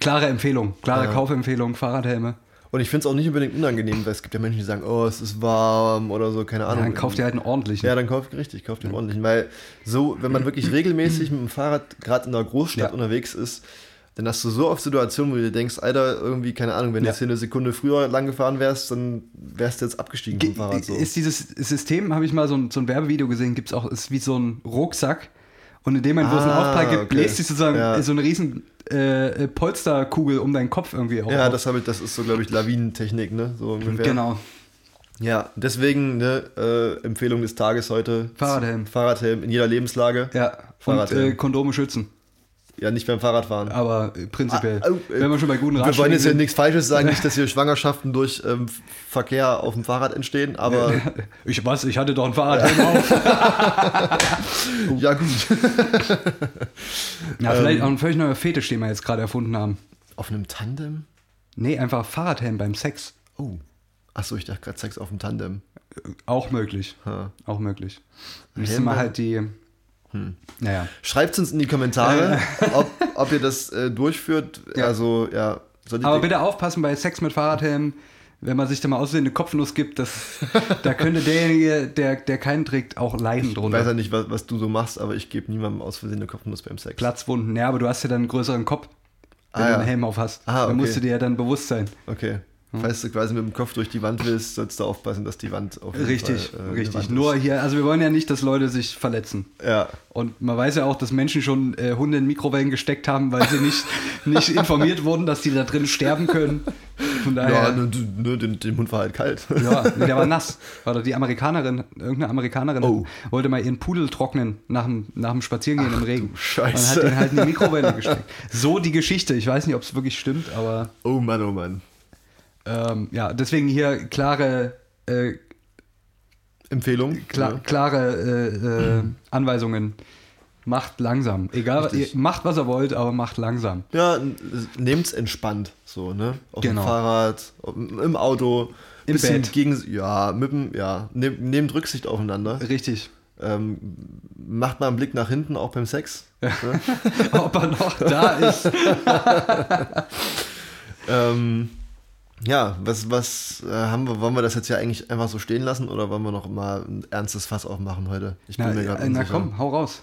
Speaker 3: klare Empfehlung, klare. Kaufempfehlung, Fahrradhelme.
Speaker 2: Und ich finde es auch nicht unbedingt unangenehm, weil es gibt ja Menschen, die sagen, oh, es ist warm oder so, keine
Speaker 3: Ja,
Speaker 2: Ahnung.
Speaker 3: dann kauft ihr halt einen ordentlichen.
Speaker 2: Ja, dann kauft richtig, kauft den ordentlichen. Weil so, wenn man wirklich regelmäßig mit dem Fahrrad gerade in der Großstadt
Speaker 3: Ja.
Speaker 2: unterwegs ist, dann hast du so oft Situationen, wo du dir denkst, Alter, irgendwie, keine Ahnung, wenn du
Speaker 3: Ja.
Speaker 2: jetzt hier eine Sekunde früher lang gefahren wärst, dann wärst du jetzt abgestiegen vom Fahrrad. So.
Speaker 3: Ist dieses System, habe ich mal so ein, so ein Werbevideo gesehen, gibt es auch, ist wie so ein Rucksack. Und in dem Moment, wo es einen
Speaker 2: Ah,
Speaker 3: Aufprall gibt,
Speaker 2: okay.
Speaker 3: bläst sich sozusagen
Speaker 2: Ja.
Speaker 3: so eine riesen äh, äh, Polsterkugel um deinen Kopf irgendwie auch.
Speaker 2: ja, das, habe ich, das ist so, glaube ich, Lawinentechnik, ne? So ungefähr.
Speaker 3: Genau.
Speaker 2: Ja, deswegen, ne, äh, Empfehlung des Tages heute.
Speaker 3: Fahrradhelm.
Speaker 2: Fahrradhelm in jeder Lebenslage.
Speaker 3: Ja. Und
Speaker 2: Fahrradhelm.
Speaker 3: äh, Kondome schützen.
Speaker 2: Ja, nicht beim Fahrradfahren.
Speaker 3: Aber äh, prinzipiell.
Speaker 2: Ah, äh,
Speaker 3: wenn wir schon bei guten
Speaker 2: Wir wollen
Speaker 3: Ratschlägen
Speaker 2: jetzt ja nichts Falsches sagen, nicht, dass hier Schwangerschaften durch ähm, Verkehr auf dem Fahrrad entstehen, aber
Speaker 3: Ich was, ich hatte doch ein Fahrradhelm auf.
Speaker 2: ja gut.
Speaker 3: Ja, vielleicht auch ein völlig neuer Fetisch, den wir jetzt gerade erfunden haben.
Speaker 2: Auf einem Tandem?
Speaker 3: Nee, einfach Fahrradhelm beim Sex.
Speaker 2: Oh. Achso, ich dachte gerade Sex auf dem Tandem.
Speaker 3: Auch möglich.
Speaker 2: Ha.
Speaker 3: Auch möglich. Müsste
Speaker 2: Hemden?
Speaker 3: man halt die.
Speaker 2: Hm.
Speaker 3: Naja.
Speaker 2: Schreibt uns in die Kommentare, ob, ob ihr das äh, durchführt.
Speaker 3: Ja.
Speaker 2: Also, ja.
Speaker 3: Aber bitte aufpassen bei Sex mit Fahrradhelm, wenn man sich da mal aussehen eine Kopfnuss gibt, das, da könnte derjenige, der, der keinen trägt, auch leiden
Speaker 2: Ich weiß
Speaker 3: drunter.
Speaker 2: ja nicht, was, was du so machst, aber ich gebe niemandem aus Versehen eine Kopfnuss beim Sex.
Speaker 3: Platzwunden. Ja, aber du hast ja dann einen größeren Kopf, wenn
Speaker 2: Ah,
Speaker 3: du
Speaker 2: ja.
Speaker 3: einen Helm auf hast.
Speaker 2: Ah,
Speaker 3: Da
Speaker 2: okay.
Speaker 3: musst du dir ja dann bewusst sein.
Speaker 2: Okay. Falls du quasi mit dem Kopf durch die Wand willst, sollst du aufpassen, dass die Wand auf jeden
Speaker 3: Richtig,
Speaker 2: Fall, äh,
Speaker 3: richtig. Nur hier, also wir wollen ja nicht, dass Leute sich verletzen.
Speaker 2: Ja.
Speaker 3: Und man weiß ja auch, dass Menschen schon äh, Hunde in Mikrowellen gesteckt haben, weil sie nicht, nicht informiert wurden, dass die da drin sterben können. Von
Speaker 2: Ja,
Speaker 3: daher.
Speaker 2: ne, du- ne, dem, dem Hund war halt kalt.
Speaker 3: Ja, der war nass. War doch die Amerikanerin, irgendeine Amerikanerin
Speaker 2: Oh.
Speaker 3: wollte mal ihren Pudel trocknen nach dem, nach dem Spazierengehen im Regen.
Speaker 2: Scheiße.
Speaker 3: Und hat den halt in die Mikrowelle gesteckt. So die Geschichte. Ich weiß nicht, ob es wirklich stimmt, aber
Speaker 2: Oh Mann, oh Mann.
Speaker 3: Ähm, ja, deswegen hier klare, äh,
Speaker 2: Empfehlung?
Speaker 3: kla
Speaker 2: Ja.
Speaker 3: klare äh, äh, Anweisungen. Macht langsam. Egal,
Speaker 2: Richtig.
Speaker 3: ihr macht was ihr wollt, aber macht langsam.
Speaker 2: Ja, nehmt's entspannt, so, ne? Auf
Speaker 3: Genau.
Speaker 2: dem Fahrrad, im Auto,
Speaker 3: Im
Speaker 2: bisschen
Speaker 3: Bett.
Speaker 2: gegen, ja, mit dem, ja, nehm, nehmt Rücksicht aufeinander.
Speaker 3: Richtig.
Speaker 2: Ähm, macht mal einen Blick nach hinten, auch beim Sex. Ne?
Speaker 3: Ob er noch da ist.
Speaker 2: ähm, ja, was, was äh, haben wir, wollen wir das jetzt ja eigentlich einfach so stehen lassen oder wollen wir noch mal ein ernstes Fass aufmachen heute? Ich
Speaker 3: Na,
Speaker 2: bin mir gerade
Speaker 3: na
Speaker 2: unsicher.
Speaker 3: komm, hau raus.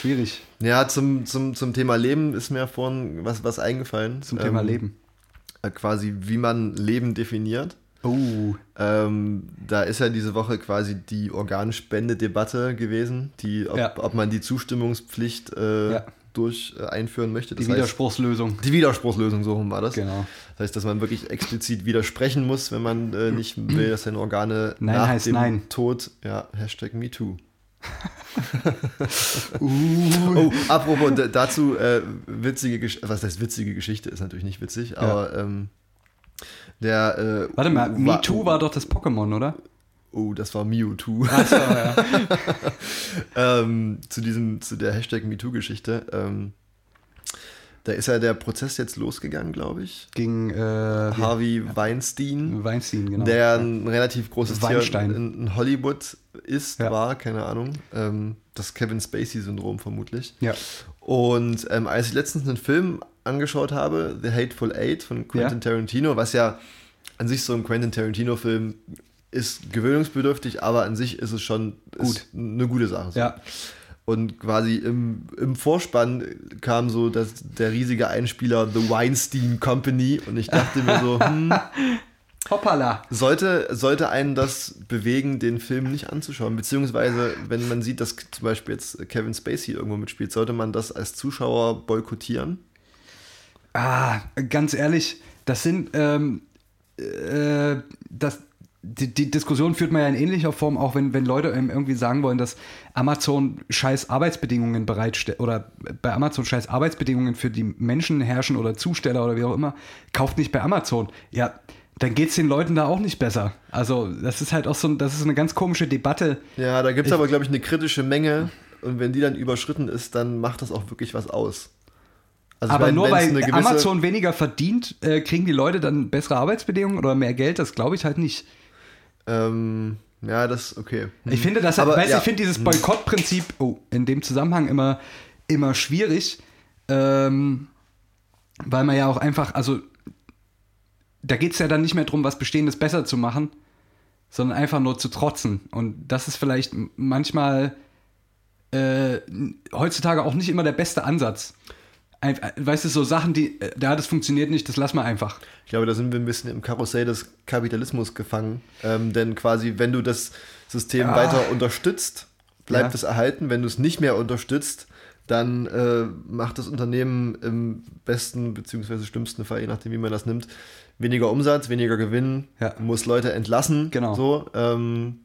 Speaker 3: Schwierig
Speaker 2: Ja, zum, zum, zum Thema Leben ist mir vorhin was, was eingefallen.
Speaker 3: zum Thema
Speaker 2: Ähm,
Speaker 3: Leben.
Speaker 2: äh, Quasi, wie man Leben definiert.
Speaker 3: Oh,
Speaker 2: Ähm, da ist ja diese Woche quasi die Organspendedebatte gewesen, die, ob,
Speaker 3: Ja.
Speaker 2: ob man die Zustimmungspflicht äh,
Speaker 3: Ja.
Speaker 2: Durch äh, einführen möchte.
Speaker 3: die
Speaker 2: Das heißt,
Speaker 3: Widerspruchslösung.
Speaker 2: die Widerspruchslösung, so rum war das.
Speaker 3: Genau.
Speaker 2: Das heißt, dass man wirklich explizit widersprechen muss, wenn man äh, nicht will, dass seine Organe
Speaker 3: Nein
Speaker 2: nach
Speaker 3: heißt
Speaker 2: dem
Speaker 3: nein.
Speaker 2: Tod, ja, Hashtag MeToo.
Speaker 3: Uh,
Speaker 2: Oh, apropos d- dazu, äh, witzige Geschichte, was heißt witzige Geschichte, ist natürlich nicht witzig, aber ähm, der, äh,
Speaker 3: Warte mal,
Speaker 2: war-
Speaker 3: MeToo war doch das Pokémon, oder?
Speaker 2: Oh, das war Mewtwo.
Speaker 3: Achso, ja.
Speaker 2: ähm, zu diesem, zu der Hashtag MeToo-Geschichte. Ähm, da ist ja der Prozess jetzt losgegangen, glaube ich.
Speaker 3: Gegen äh,
Speaker 2: Harvey Weinstein,
Speaker 3: Weinstein, genau.
Speaker 2: der ein relativ großes
Speaker 3: Weinstein.
Speaker 2: Tier in, in Hollywood ist,
Speaker 3: Ja.
Speaker 2: war, keine Ahnung. Ähm, das Kevin Spacey-Syndrom vermutlich.
Speaker 3: ja.
Speaker 2: Und ähm, als ich letztens einen Film angeschaut habe, The Hateful Eight von Quentin
Speaker 3: Ja.
Speaker 2: Tarantino, was ja an sich so ein Quentin Tarantino-Film ist gewöhnungsbedürftig, aber an sich ist es schon
Speaker 3: Gut.
Speaker 2: Ist eine gute Sache. so.
Speaker 3: ja.
Speaker 2: Und quasi im, im Vorspann kam so das, der riesige Einspieler The Weinstein Company und ich dachte mir so, hm,
Speaker 3: Hoppala.
Speaker 2: sollte, sollte einen das bewegen, den Film nicht anzuschauen? Beziehungsweise, wenn man sieht, dass zum Beispiel jetzt Kevin Spacey irgendwo mitspielt, sollte man das als Zuschauer boykottieren?
Speaker 3: Ah, ganz ehrlich, das sind, ähm, äh, das, die, die Diskussion führt man ja in ähnlicher Form, auch wenn, wenn Leute irgendwie sagen wollen, dass Amazon scheiß Arbeitsbedingungen bereitstellt oder bei Amazon scheiß Arbeitsbedingungen für die Menschen herrschen oder Zusteller oder wie auch immer, kauft nicht bei Amazon. Ja, dann geht es den Leuten da auch nicht besser. Also, das ist halt auch so, das ist eine ganz komische Debatte.
Speaker 2: Ja, da gibt es aber, glaube ich, eine kritische Menge und wenn die dann überschritten ist, dann macht das auch wirklich was aus. Also
Speaker 3: Aber
Speaker 2: meine,
Speaker 3: nur weil Amazon weniger verdient, äh, kriegen die Leute dann bessere Arbeitsbedingungen oder mehr Geld? Das glaube ich halt nicht.
Speaker 2: Ähm, ja, das, okay.
Speaker 3: Ich finde das,
Speaker 2: Aber,
Speaker 3: weißt,
Speaker 2: ja.
Speaker 3: ich finde dieses Boykottprinzip oh, in dem Zusammenhang immer, immer schwierig, ähm, weil man ja auch einfach, also da geht es ja dann nicht mehr darum, was Bestehendes besser zu machen, sondern einfach nur zu trotzen. Und das ist vielleicht manchmal äh, heutzutage auch nicht immer der beste Ansatz. Weißt du, so Sachen, die, äh, ja, das funktioniert nicht, das lassen wir einfach.
Speaker 2: Ich glaube, da sind wir ein bisschen im Karussell des Kapitalismus gefangen. Ähm, denn quasi, wenn du das System
Speaker 3: Ja.
Speaker 2: weiter unterstützt, bleibt
Speaker 3: Ja.
Speaker 2: es erhalten. Wenn du es nicht mehr unterstützt, dann äh, macht das Unternehmen im besten bzw. schlimmsten Fall, je nachdem, wie man das nimmt, weniger Umsatz, weniger Gewinn,
Speaker 3: Ja.
Speaker 2: muss Leute entlassen.
Speaker 3: Genau.
Speaker 2: So, ähm,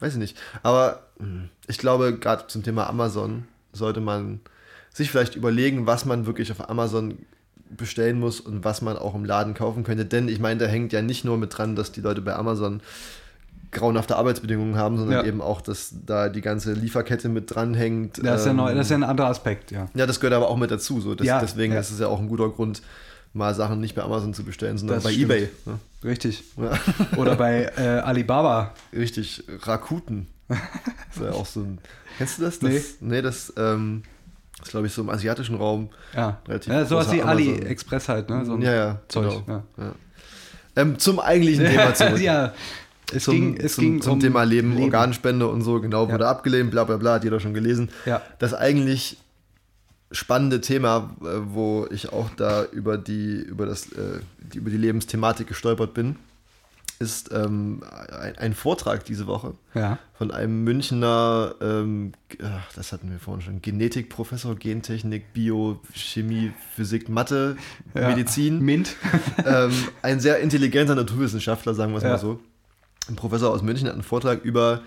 Speaker 2: weiß ich nicht. Aber mh, ich glaube, gerade zum Thema Amazon sollte man sich vielleicht überlegen, was man wirklich auf Amazon bestellen muss und was man auch im Laden kaufen könnte. Denn ich meine, da hängt ja nicht nur mit dran, dass die Leute bei Amazon grauenhafte Arbeitsbedingungen haben, sondern
Speaker 3: Ja.
Speaker 2: eben auch, dass da die ganze Lieferkette mit dranhängt.
Speaker 3: Das ist, ja
Speaker 2: Ähm,
Speaker 3: neu, das ist ja ein anderer Aspekt, ja.
Speaker 2: ja, das gehört aber auch mit dazu. So. Das,
Speaker 3: Ja,
Speaker 2: deswegen
Speaker 3: ja.
Speaker 2: ist es ja auch ein guter Grund, mal Sachen nicht bei Amazon zu bestellen, sondern
Speaker 3: Das
Speaker 2: bei
Speaker 3: stimmt.
Speaker 2: Ebay. Ne?
Speaker 3: Richtig. Oder bei äh, Alibaba.
Speaker 2: Richtig, Rakuten. Das ist ja auch so ein. Kennst du das? das
Speaker 3: Nee.
Speaker 2: nee, das ähm, ist, glaube ich, so im asiatischen Raum.
Speaker 3: Ja.
Speaker 2: Relativ
Speaker 3: ja sowas wie. AliExpress halt, ne? So ein
Speaker 2: ja, ja,
Speaker 3: Zeug.
Speaker 2: genau.
Speaker 3: Ja.
Speaker 2: Ja. Ähm, zum eigentlichen Thema zurück.
Speaker 3: ja. Es
Speaker 2: zum,
Speaker 3: ging, es
Speaker 2: zum,
Speaker 3: ging
Speaker 2: zum
Speaker 3: um
Speaker 2: Thema Leben, Organspende und so, genau,
Speaker 3: Ja.
Speaker 2: wurde abgelehnt, bla bla bla, hat jeder schon gelesen.
Speaker 3: Ja.
Speaker 2: Das eigentlich spannende Thema, äh, wo ich auch da über die, über das, äh, über die Lebensthematik gestolpert bin, ist ähm, ein, ein Vortrag diese Woche
Speaker 3: Ja.
Speaker 2: von einem Münchner, ähm, ach, das hatten wir vorhin schon, Genetikprofessor, Gentechnik, Bio, Chemie, Physik, Mathe,
Speaker 3: ja.
Speaker 2: Medizin
Speaker 3: Mint.
Speaker 2: ähm, ein sehr intelligenter Naturwissenschaftler, sagen wir es
Speaker 3: Ja.
Speaker 2: mal so. Ein Professor aus München hat einen Vortrag über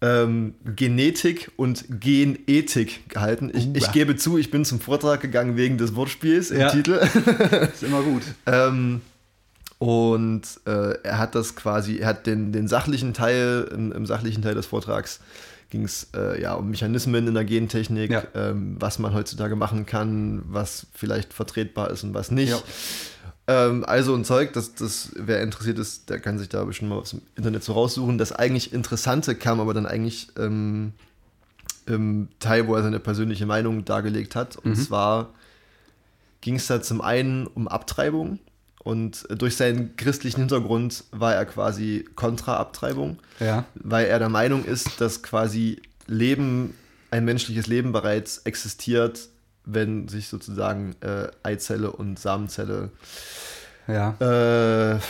Speaker 2: ähm, Genetik und Genethik gehalten. Ich,
Speaker 3: Uh.
Speaker 2: ich gebe zu, ich bin zum Vortrag gegangen wegen des Wortspiels im. Titel.
Speaker 3: ist immer gut.
Speaker 2: ähm, und äh, er hat das quasi, er hat den, den sachlichen Teil, im, im sachlichen Teil des Vortrags ging es äh, ja um Mechanismen in der Gentechnik,
Speaker 3: Ja.
Speaker 2: ähm, was man heutzutage machen kann, was vielleicht vertretbar ist und was nicht.
Speaker 3: Ja.
Speaker 2: Ähm, also ein Zeug, das, das, wer interessiert ist, der kann sich da bestimmt mal was im Internet so raussuchen. Das eigentlich Interessante kam aber dann eigentlich ähm, im Teil, wo er seine persönliche Meinung dargelegt hat. Und
Speaker 3: Mhm.
Speaker 2: zwar ging es da zum einen um Abtreibung. Und durch seinen christlichen Hintergrund war er quasi kontra Abtreibung,
Speaker 3: Ja.
Speaker 2: weil er der Meinung ist, dass quasi Leben, ein menschliches Leben bereits existiert, wenn sich sozusagen äh, Eizelle und Samenzelle
Speaker 3: Ja.
Speaker 2: äh,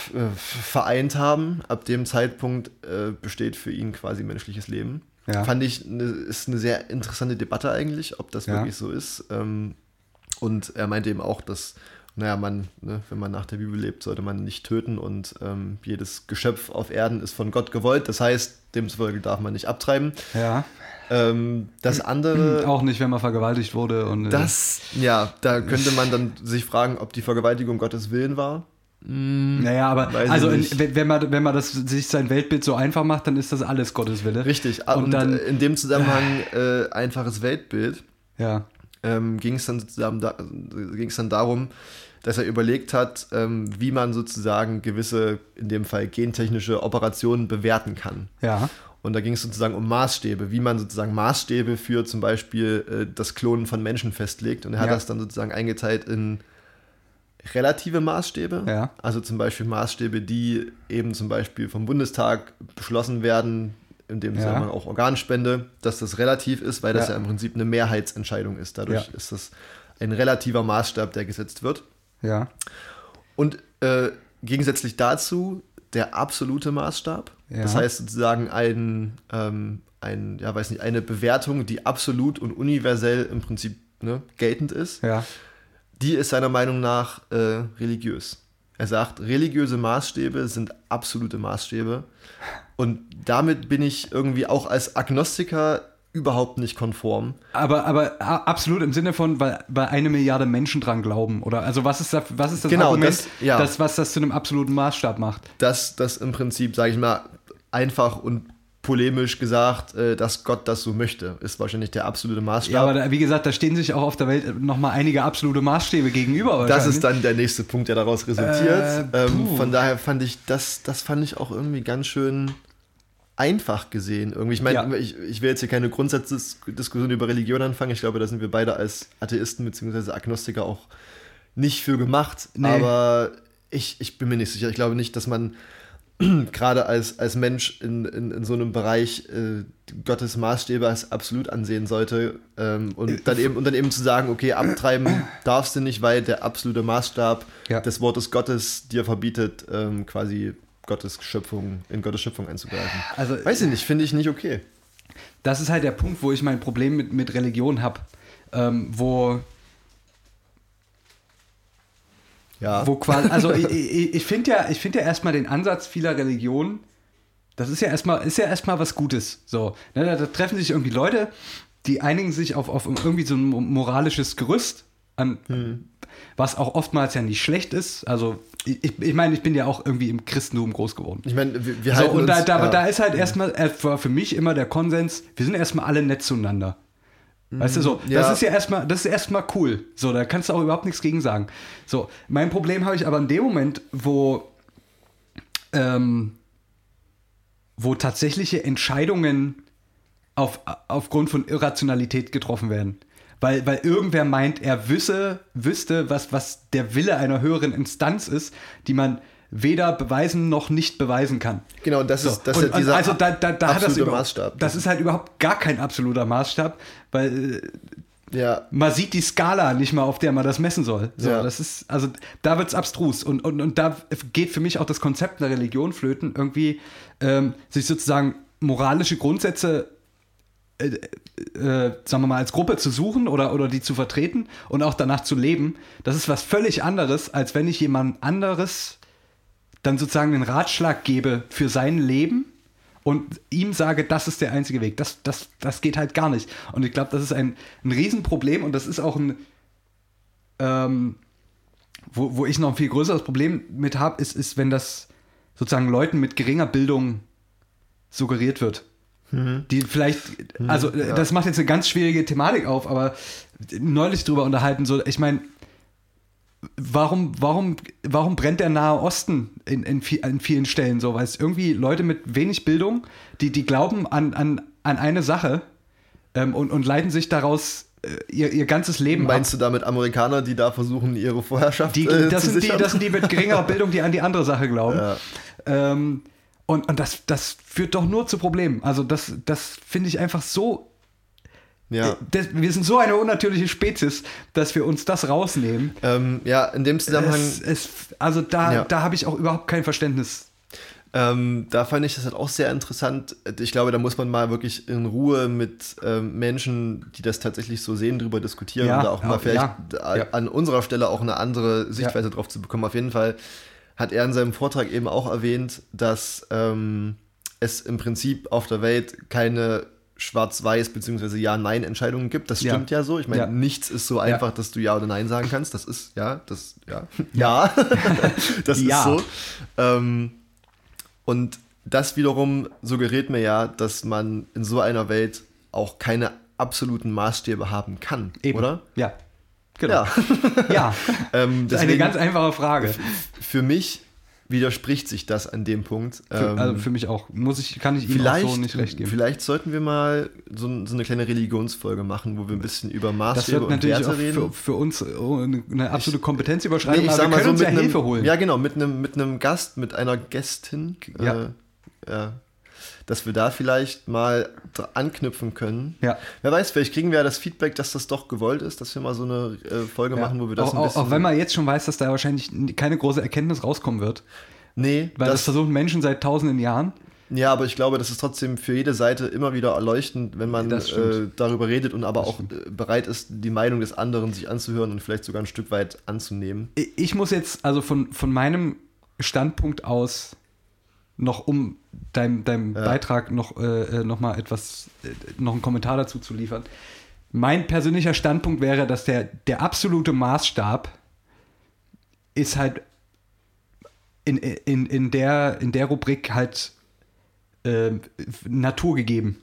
Speaker 2: vereint haben. Ab dem Zeitpunkt äh, besteht für ihn quasi menschliches Leben.
Speaker 3: Ja.
Speaker 2: Fand ich, ne, ist eine sehr interessante Debatte eigentlich, ob das wirklich so ist. Ähm, und er meinte eben auch, dass, naja, man, ne, wenn man nach der Bibel lebt, sollte man nicht töten und ähm, jedes Geschöpf auf Erden ist von Gott gewollt. Das heißt, demzufolge darf man nicht abtreiben.
Speaker 3: Ja.
Speaker 2: Ähm, das andere.
Speaker 3: Auch nicht, wenn man vergewaltigt wurde. Und, äh,
Speaker 2: Das, ja, da könnte man dann sich fragen, ob die Vergewaltigung Gottes Willen war.
Speaker 3: Naja, aber
Speaker 2: Weiß
Speaker 3: also in, wenn, man, wenn man das, sich sein Weltbild so einfach macht, dann ist das alles Gottes Wille.
Speaker 2: Richtig.
Speaker 3: Und
Speaker 2: Und,
Speaker 3: dann-
Speaker 2: in dem Zusammenhang äh, einfaches Weltbild
Speaker 3: Ja.
Speaker 2: Ähm, ging es dann sozusagen da, ging es dann darum, dass er überlegt hat, ähm, wie man sozusagen gewisse, in dem Fall gentechnische Operationen bewerten kann.
Speaker 3: Ja.
Speaker 2: Und da ging es sozusagen um Maßstäbe, wie man sozusagen Maßstäbe für zum Beispiel äh, das Klonen von Menschen festlegt. Und er hat
Speaker 3: Ja.
Speaker 2: das dann sozusagen eingeteilt in relative Maßstäbe.
Speaker 3: Ja.
Speaker 2: Also zum Beispiel Maßstäbe, die eben zum Beispiel vom Bundestag beschlossen werden, in dem
Speaker 3: Ja.
Speaker 2: Zusammenhang auch Organspende, dass das relativ ist, weil das
Speaker 3: Ja.
Speaker 2: ja, im Prinzip eine Mehrheitsentscheidung ist. Dadurch
Speaker 3: Ja.
Speaker 2: ist das ein relativer Maßstab, der gesetzt wird.
Speaker 3: Ja.
Speaker 2: Und äh, gegensätzlich dazu der absolute Maßstab. Das heißt sozusagen ein, ähm, ein, ja, weiß nicht, eine Bewertung, die absolut und universell im Prinzip ne, geltend ist.
Speaker 3: Ja.
Speaker 2: Die ist seiner Meinung nach äh, religiös. Er sagt, religiöse Maßstäbe sind absolute Maßstäbe. Und damit bin ich irgendwie auch als Agnostiker überhaupt nicht konform.
Speaker 3: Aber, aber absolut im Sinne von, weil, weil eine Milliarde Menschen dran glauben. Oder also was ist, da, was ist das
Speaker 2: Genau,
Speaker 3: Argument,
Speaker 2: das- ja.
Speaker 3: das, was das zu einem absoluten Maßstab macht?
Speaker 2: dass das im Prinzip, sage ich mal, einfach und polemisch gesagt, äh, dass Gott das so möchte, ist wahrscheinlich der absolute Maßstab.
Speaker 3: Ja, aber da, wie gesagt, da stehen sich auch auf der Welt nochmal einige absolute Maßstäbe gegenüber.
Speaker 2: das ist dann der nächste Punkt, der daraus resultiert.
Speaker 3: Äh,
Speaker 2: ähm, von daher fand ich das, das fand ich auch irgendwie ganz schön einfach gesehen. Irgendwie, ich meine,
Speaker 3: Ja.
Speaker 2: ich, ich will jetzt hier keine Grundsatzdiskussion über Religion anfangen. Ich glaube, da sind wir beide als Atheisten bzw. Agnostiker auch nicht für gemacht.
Speaker 3: Nee.
Speaker 2: Aber ich, ich bin mir nicht sicher. Ich glaube nicht, dass man gerade als, als Mensch in, in, in so einem Bereich äh, Gottes Maßstäbe als absolut ansehen sollte ähm, und, dann eben, und dann eben zu sagen, okay, abtreiben darfst du nicht, weil der absolute Maßstab
Speaker 3: Ja.
Speaker 2: des Wortes Gottes dir verbietet, ähm, quasi Gottes Schöpfung, in Gottes Schöpfung einzugreifen.
Speaker 3: Also-
Speaker 2: Weiß ich nicht, finde ich nicht okay.
Speaker 3: das ist halt der Punkt, wo ich mein Problem mit, mit Religion habe. Ähm, wo,
Speaker 2: Ja.
Speaker 3: wo quasi, also ich, ich, ich finde ja, ich finde ja erstmal den Ansatz vieler Religionen, das ist ja erstmal, ist ja erstmal was Gutes. So, ne, da, da treffen sich irgendwie Leute, die einigen sich auf, auf irgendwie so ein moralisches Gerüst an, was auch oftmals ja nicht schlecht ist. Also ich, ich- meine, ich bin ja auch irgendwie im Christentum groß geworden.
Speaker 2: ich meine, wir, wir
Speaker 3: So,
Speaker 2: halten
Speaker 3: und da,
Speaker 2: uns,
Speaker 3: da, aber
Speaker 2: ja.
Speaker 3: da ist halt erstmal, äh, für mich immer der Konsens, wir sind erstmal alle nett zueinander. Weißt du so,
Speaker 2: Ja.
Speaker 3: das ist ja erstmal, das ist erstmal cool. So, da kannst du auch überhaupt nichts gegen sagen. So, mein Problem habe ich aber in dem Moment, wo, ähm, wo tatsächliche Entscheidungen auf, aufgrund von Irrationalität getroffen werden. Weil, weil irgendwer meint, er wüsse, wüsste, was, was der Wille einer höheren Instanz ist, die man weder beweisen noch nicht beweisen kann.
Speaker 2: Genau, das
Speaker 3: So,
Speaker 2: ist, das
Speaker 3: und,
Speaker 2: ist dieser
Speaker 3: also da, da, da hat das
Speaker 2: absolute
Speaker 3: überhaupt,
Speaker 2: Maßstab.
Speaker 3: Das ist halt überhaupt gar kein absoluter Maßstab, weil äh,
Speaker 2: ja,
Speaker 3: man sieht die Skala nicht mal, auf der man das messen soll. So,
Speaker 2: Ja.
Speaker 3: das ist, also da wird es abstrus. Und, und, und da geht für mich auch das Konzept der Religion flöten, irgendwie ähm, sich sozusagen moralische Grundsätze, äh, äh, sagen wir mal, als Gruppe zu suchen oder, oder die zu vertreten und auch danach zu leben. Das ist was völlig anderes, als wenn ich jemand anderes dann sozusagen einen Ratschlag gebe für sein Leben und ihm sage, das ist der einzige Weg. Das, das, das geht halt gar nicht. Und ich glaube, das ist ein, ein Riesenproblem und das ist auch ein, ähm, wo, wo ich noch ein viel größeres Problem mit habe, ist, ist, wenn das sozusagen Leuten mit geringer Bildung suggeriert wird. Die vielleicht, also äh,
Speaker 2: ja.
Speaker 3: das macht jetzt eine ganz schwierige Thematik auf, aber neulich drüber unterhalten, so, ich meine, warum, warum, warum brennt der Nahe Osten in, in, an vielen Stellen so? Weil es irgendwie Leute mit wenig Bildung, die, die glauben an, an, an eine Sache ähm, und, und leiten sich daraus äh, ihr, ihr ganzes Leben
Speaker 2: meinst du damit Amerikaner, die da versuchen, ihre Vorherrschaft
Speaker 3: die,
Speaker 2: äh,
Speaker 3: das,
Speaker 2: zu
Speaker 3: sind die,
Speaker 2: sichern?
Speaker 3: das sind die mit geringerer Bildung, die an die andere Sache glauben.
Speaker 2: Ja.
Speaker 3: Ähm, und und das, das führt doch nur zu Problemen. Also das, das finde ich einfach so.
Speaker 2: Ja.
Speaker 3: Das, wir sind so eine unnatürliche Spezies, dass wir uns das rausnehmen.
Speaker 2: Ähm, ja, in dem Zusammenhang,
Speaker 3: Es, es, also da,
Speaker 2: Ja.
Speaker 3: da habe ich auch überhaupt kein Verständnis.
Speaker 2: ähm, da fand ich das halt auch sehr interessant. Ich glaube, da muss man mal wirklich in Ruhe mit ähm, Menschen, die das tatsächlich so sehen, drüber diskutieren
Speaker 3: Ja,
Speaker 2: und da auch mal vielleicht an unserer Stelle auch eine andere Sichtweise drauf zu bekommen. Auf jeden Fall hat er in seinem Vortrag eben auch erwähnt, dass ähm, es im Prinzip auf der Welt keine Schwarz-Weiß- bzw. Ja-Nein-Entscheidungen gibt. Das
Speaker 3: Ja.
Speaker 2: stimmt ja, so. Ich meine,
Speaker 3: Ja.
Speaker 2: nichts ist so einfach, dass du Ja oder Nein sagen kannst. Das ist, ja, das, ja, ja, das
Speaker 3: Ja.
Speaker 2: ist so. Ähm, und das wiederum suggeriert mir ja, dass man in so einer Welt auch keine absoluten Maßstäbe haben kann,
Speaker 3: Eben.
Speaker 2: oder?
Speaker 3: Ja. Genau.
Speaker 2: Ja.
Speaker 3: Ja.
Speaker 2: ähm,
Speaker 3: Das ist eine ganz einfache Frage.
Speaker 2: für mich widerspricht sich das an dem Punkt.
Speaker 3: Für,
Speaker 2: Ähm,
Speaker 3: also für mich auch. Muss ich, kann ich
Speaker 2: vielleicht,
Speaker 3: auch so nicht recht geben.
Speaker 2: vielleicht sollten wir mal so, so eine kleine Religionsfolge machen, wo wir ein bisschen über
Speaker 3: Das
Speaker 2: Maßstäbe
Speaker 3: wird
Speaker 2: und
Speaker 3: natürlich
Speaker 2: Werte
Speaker 3: auch
Speaker 2: reden.
Speaker 3: für, für uns eine eine absolute Kompetenzüberschreitung.
Speaker 2: Nee, ich
Speaker 3: aber
Speaker 2: sag
Speaker 3: wir
Speaker 2: mal
Speaker 3: können
Speaker 2: so
Speaker 3: uns ja
Speaker 2: einem,
Speaker 3: Hilfe holen.
Speaker 2: Ja, genau, mit einem mit einem Gast, mit einer Gästin.
Speaker 3: Ja.
Speaker 2: Äh, ja. Dass wir da vielleicht mal anknüpfen können.
Speaker 3: Ja.
Speaker 2: Wer weiß, vielleicht kriegen wir ja das Feedback, dass das doch gewollt ist, dass wir mal so eine äh, Folge
Speaker 3: Ja.
Speaker 2: machen, wo wir das
Speaker 3: auch,
Speaker 2: ein bisschen.
Speaker 3: auch wenn man jetzt schon weiß, dass da wahrscheinlich keine große Erkenntnis rauskommen wird.
Speaker 2: nee,
Speaker 3: Weil das,
Speaker 2: das,
Speaker 3: versuchen Menschen seit tausenden Jahren.
Speaker 2: ja, aber ich glaube, das ist trotzdem für jede Seite immer wieder erleuchtend, wenn man äh, darüber redet und aber auch äh, bereit ist, die Meinung des anderen sich anzuhören und vielleicht sogar ein Stück weit anzunehmen.
Speaker 3: Ich- Ich muss jetzt also von, von meinem Standpunkt aus noch um deinem, deinem
Speaker 2: Ja.
Speaker 3: Beitrag noch, äh, äh, noch mal etwas, äh, noch einen Kommentar dazu zu liefern. Mein persönlicher Standpunkt wäre, dass der, der absolute Maßstab ist halt in, in, in, der, in der Rubrik halt äh, naturgegeben.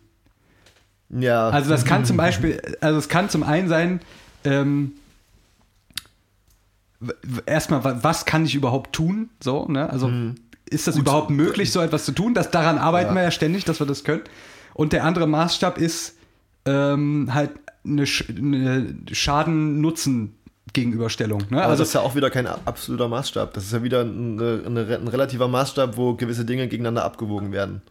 Speaker 2: Ja,
Speaker 3: Also das kann zum Beispiel, also es kann zum einen sein, ähm, erstmal, wa- was kann ich überhaupt tun? So, ne? Also ist das überhaupt möglich, so etwas zu tun? Das, daran arbeiten
Speaker 2: Ja.
Speaker 3: wir ja ständig, dass wir das können. Und der andere Maßstab ist ähm, halt eine, Sch eine Schaden-Nutzen-Gegenüberstellung. Ne?
Speaker 2: Aber
Speaker 3: Also
Speaker 2: das ist ja auch wieder kein absoluter Maßstab. Das ist ja wieder ein, eine, ein relativer Maßstab, wo gewisse Dinge gegeneinander abgewogen werden.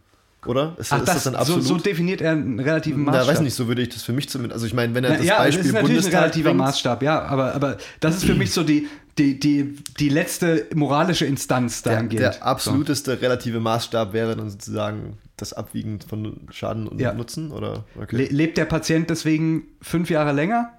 Speaker 2: Oder? Ist,
Speaker 3: Ach,
Speaker 2: ist
Speaker 3: das,
Speaker 2: das dann
Speaker 3: so,
Speaker 2: absolut?
Speaker 3: so definiert er einen relativen Maßstab.
Speaker 2: Na, weiß nicht, so würde ich das für mich zumindest. Also ich meine, wenn er
Speaker 3: Na,
Speaker 2: das
Speaker 3: ja,
Speaker 2: Beispiel
Speaker 3: das ist natürlich
Speaker 2: Bundestag
Speaker 3: ein relativer
Speaker 2: bringt,
Speaker 3: Maßstab, ja, aber, aber das ist für mich so die, die, die, die letzte moralische Instanz
Speaker 2: der,
Speaker 3: dahingehend.
Speaker 2: der absoluteste relative Maßstab wäre dann sozusagen das Abwiegen von Schaden und
Speaker 3: Ja.
Speaker 2: Nutzen, oder?
Speaker 3: Le
Speaker 2: Okay.
Speaker 3: lebt der Patient deswegen fünf Jahre länger,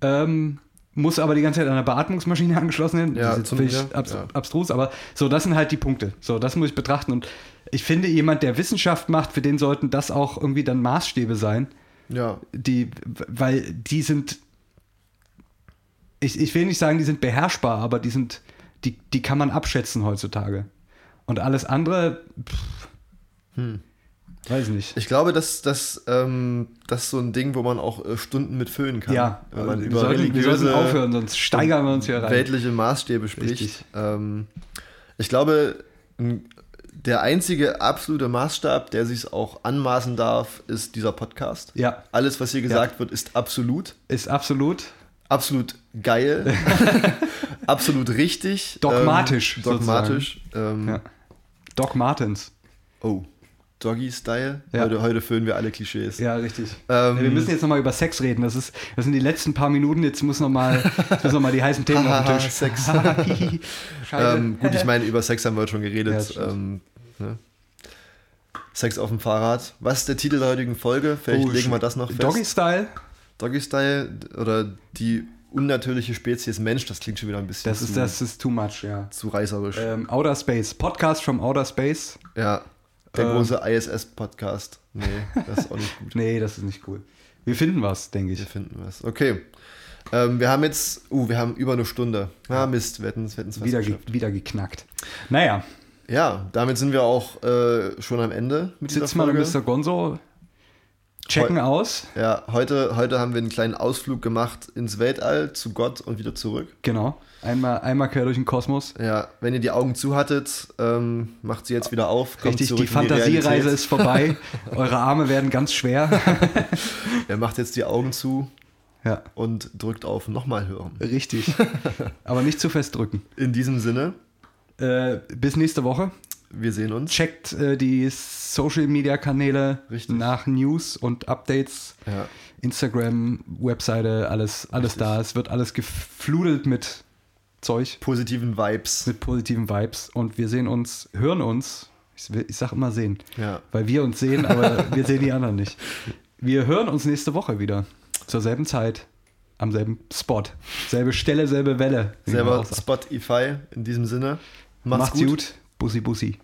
Speaker 3: ähm, muss aber die ganze Zeit an eine Beatmungsmaschine angeschlossen werden.
Speaker 2: Ja,
Speaker 3: das ist jetzt
Speaker 2: ja,
Speaker 3: abs
Speaker 2: ja.
Speaker 3: abstrus, aber so, das sind halt die Punkte. So, das muss ich betrachten. Und ich finde, jemand, der Wissenschaft macht, für den sollten das auch irgendwie dann Maßstäbe sein.
Speaker 2: Ja.
Speaker 3: die, weil die sind, ich, ich will nicht sagen, die sind beherrschbar, aber die sind, die, die kann man abschätzen heutzutage. Und alles andere, pff, Weiß nicht.
Speaker 2: Ich glaube, dass das ähm, das ist so ein Ding, wo man auch äh, Stunden mit füllen kann.
Speaker 3: Ja,
Speaker 2: wenn man
Speaker 3: wir,
Speaker 2: über
Speaker 3: sollten, wir sollten aufhören, sonst steigern wir uns hier rein.
Speaker 2: weltliche Maßstäbe spricht. Ähm, ich glaube, der einzige absolute Maßstab, der sich auch anmaßen darf, ist dieser Podcast.
Speaker 3: Ja,
Speaker 2: Alles, was hier gesagt wird, ist absolut.
Speaker 3: ist absolut
Speaker 2: Absolut geil. absolut richtig.
Speaker 3: Dogmatisch,
Speaker 2: Ähm, dogmatisch. Ähm,
Speaker 3: Ja. Doc Martens.
Speaker 2: Oh, Doggy-Style.
Speaker 3: Ja.
Speaker 2: Heute, heute füllen wir alle Klischees.
Speaker 3: Ja, richtig.
Speaker 2: Ähm,
Speaker 3: wir müssen jetzt nochmal über Sex reden. Das, ist, das sind die letzten paar Minuten. Jetzt muss nochmal noch mal die heißen Themen auf den Tisch.
Speaker 2: Sex. Ähm, gut, ich meine, über Sex haben wir heute schon
Speaker 3: Ja,
Speaker 2: geredet.
Speaker 3: stimmt.
Speaker 2: ähm, ne? Sex auf dem Fahrrad. Was ist der Titel der heutigen Folge? Vielleicht
Speaker 3: Oh,
Speaker 2: legen wir das noch fest.
Speaker 3: Doggy Style,
Speaker 2: Doggy-Style oder die unnatürliche Spezies Mensch, das klingt schon wieder ein bisschen
Speaker 3: das
Speaker 2: zu,
Speaker 3: ist, das ist too much, ja.
Speaker 2: zu reißerisch.
Speaker 3: Ähm, Outer Space, Podcast from Outer Space.
Speaker 2: ja, der
Speaker 3: ähm,
Speaker 2: große ISS-Podcast. Nee, das ist auch nicht gut.
Speaker 3: Nee, das ist nicht cool. Wir finden was, denke ich.
Speaker 2: Wir finden was. Okay. Ähm, wir haben jetzt, uh, wir haben über eine Stunde. Ah, Mist, wir hätten es
Speaker 3: Wieder, ge wieder geknackt. Naja,
Speaker 2: Ja, damit sind wir auch äh, schon am Ende mit dieser
Speaker 3: sitzt mal. Mr. Gonzo, checken aus.
Speaker 2: Ja, heute, heute haben wir einen kleinen Ausflug gemacht ins Weltall, zu Gott und wieder zurück.
Speaker 3: Genau. Einmal, einmal quer durch den Kosmos.
Speaker 2: Ja, wenn ihr die Augen zu hattet, ähm, macht sie jetzt wieder auf.
Speaker 3: Richtig, die Fantasiereise ist vorbei. Eure Arme werden ganz schwer.
Speaker 2: Er macht jetzt die Augen zu
Speaker 3: ja,
Speaker 2: und drückt auf Nochmal hören.
Speaker 3: richtig. Aber nicht zu fest drücken.
Speaker 2: In diesem Sinne,
Speaker 3: Äh, bis nächste Woche.
Speaker 2: Wir sehen uns.
Speaker 3: Checkt äh, die Social Media Kanäle
Speaker 2: Richtig.
Speaker 3: nach News und Updates.
Speaker 2: Ja,
Speaker 3: Instagram, Webseite, alles, alles
Speaker 2: Richtig.
Speaker 3: da. Es wird alles gefludelt mit Zeug,
Speaker 2: positiven Vibes.
Speaker 3: mit positiven Vibes. Und wir sehen uns, hören uns. Ich, ich sag immer sehen.
Speaker 2: Ja,
Speaker 3: Weil wir uns sehen, aber wir sehen die anderen nicht. Wir hören uns nächste Woche wieder. Zur selben Zeit. Am selben Spot. Selbe Stelle, selbe Welle.
Speaker 2: selber. Spotify in diesem Sinne. Macht's,
Speaker 3: Macht's gut. Bussi, Bussi.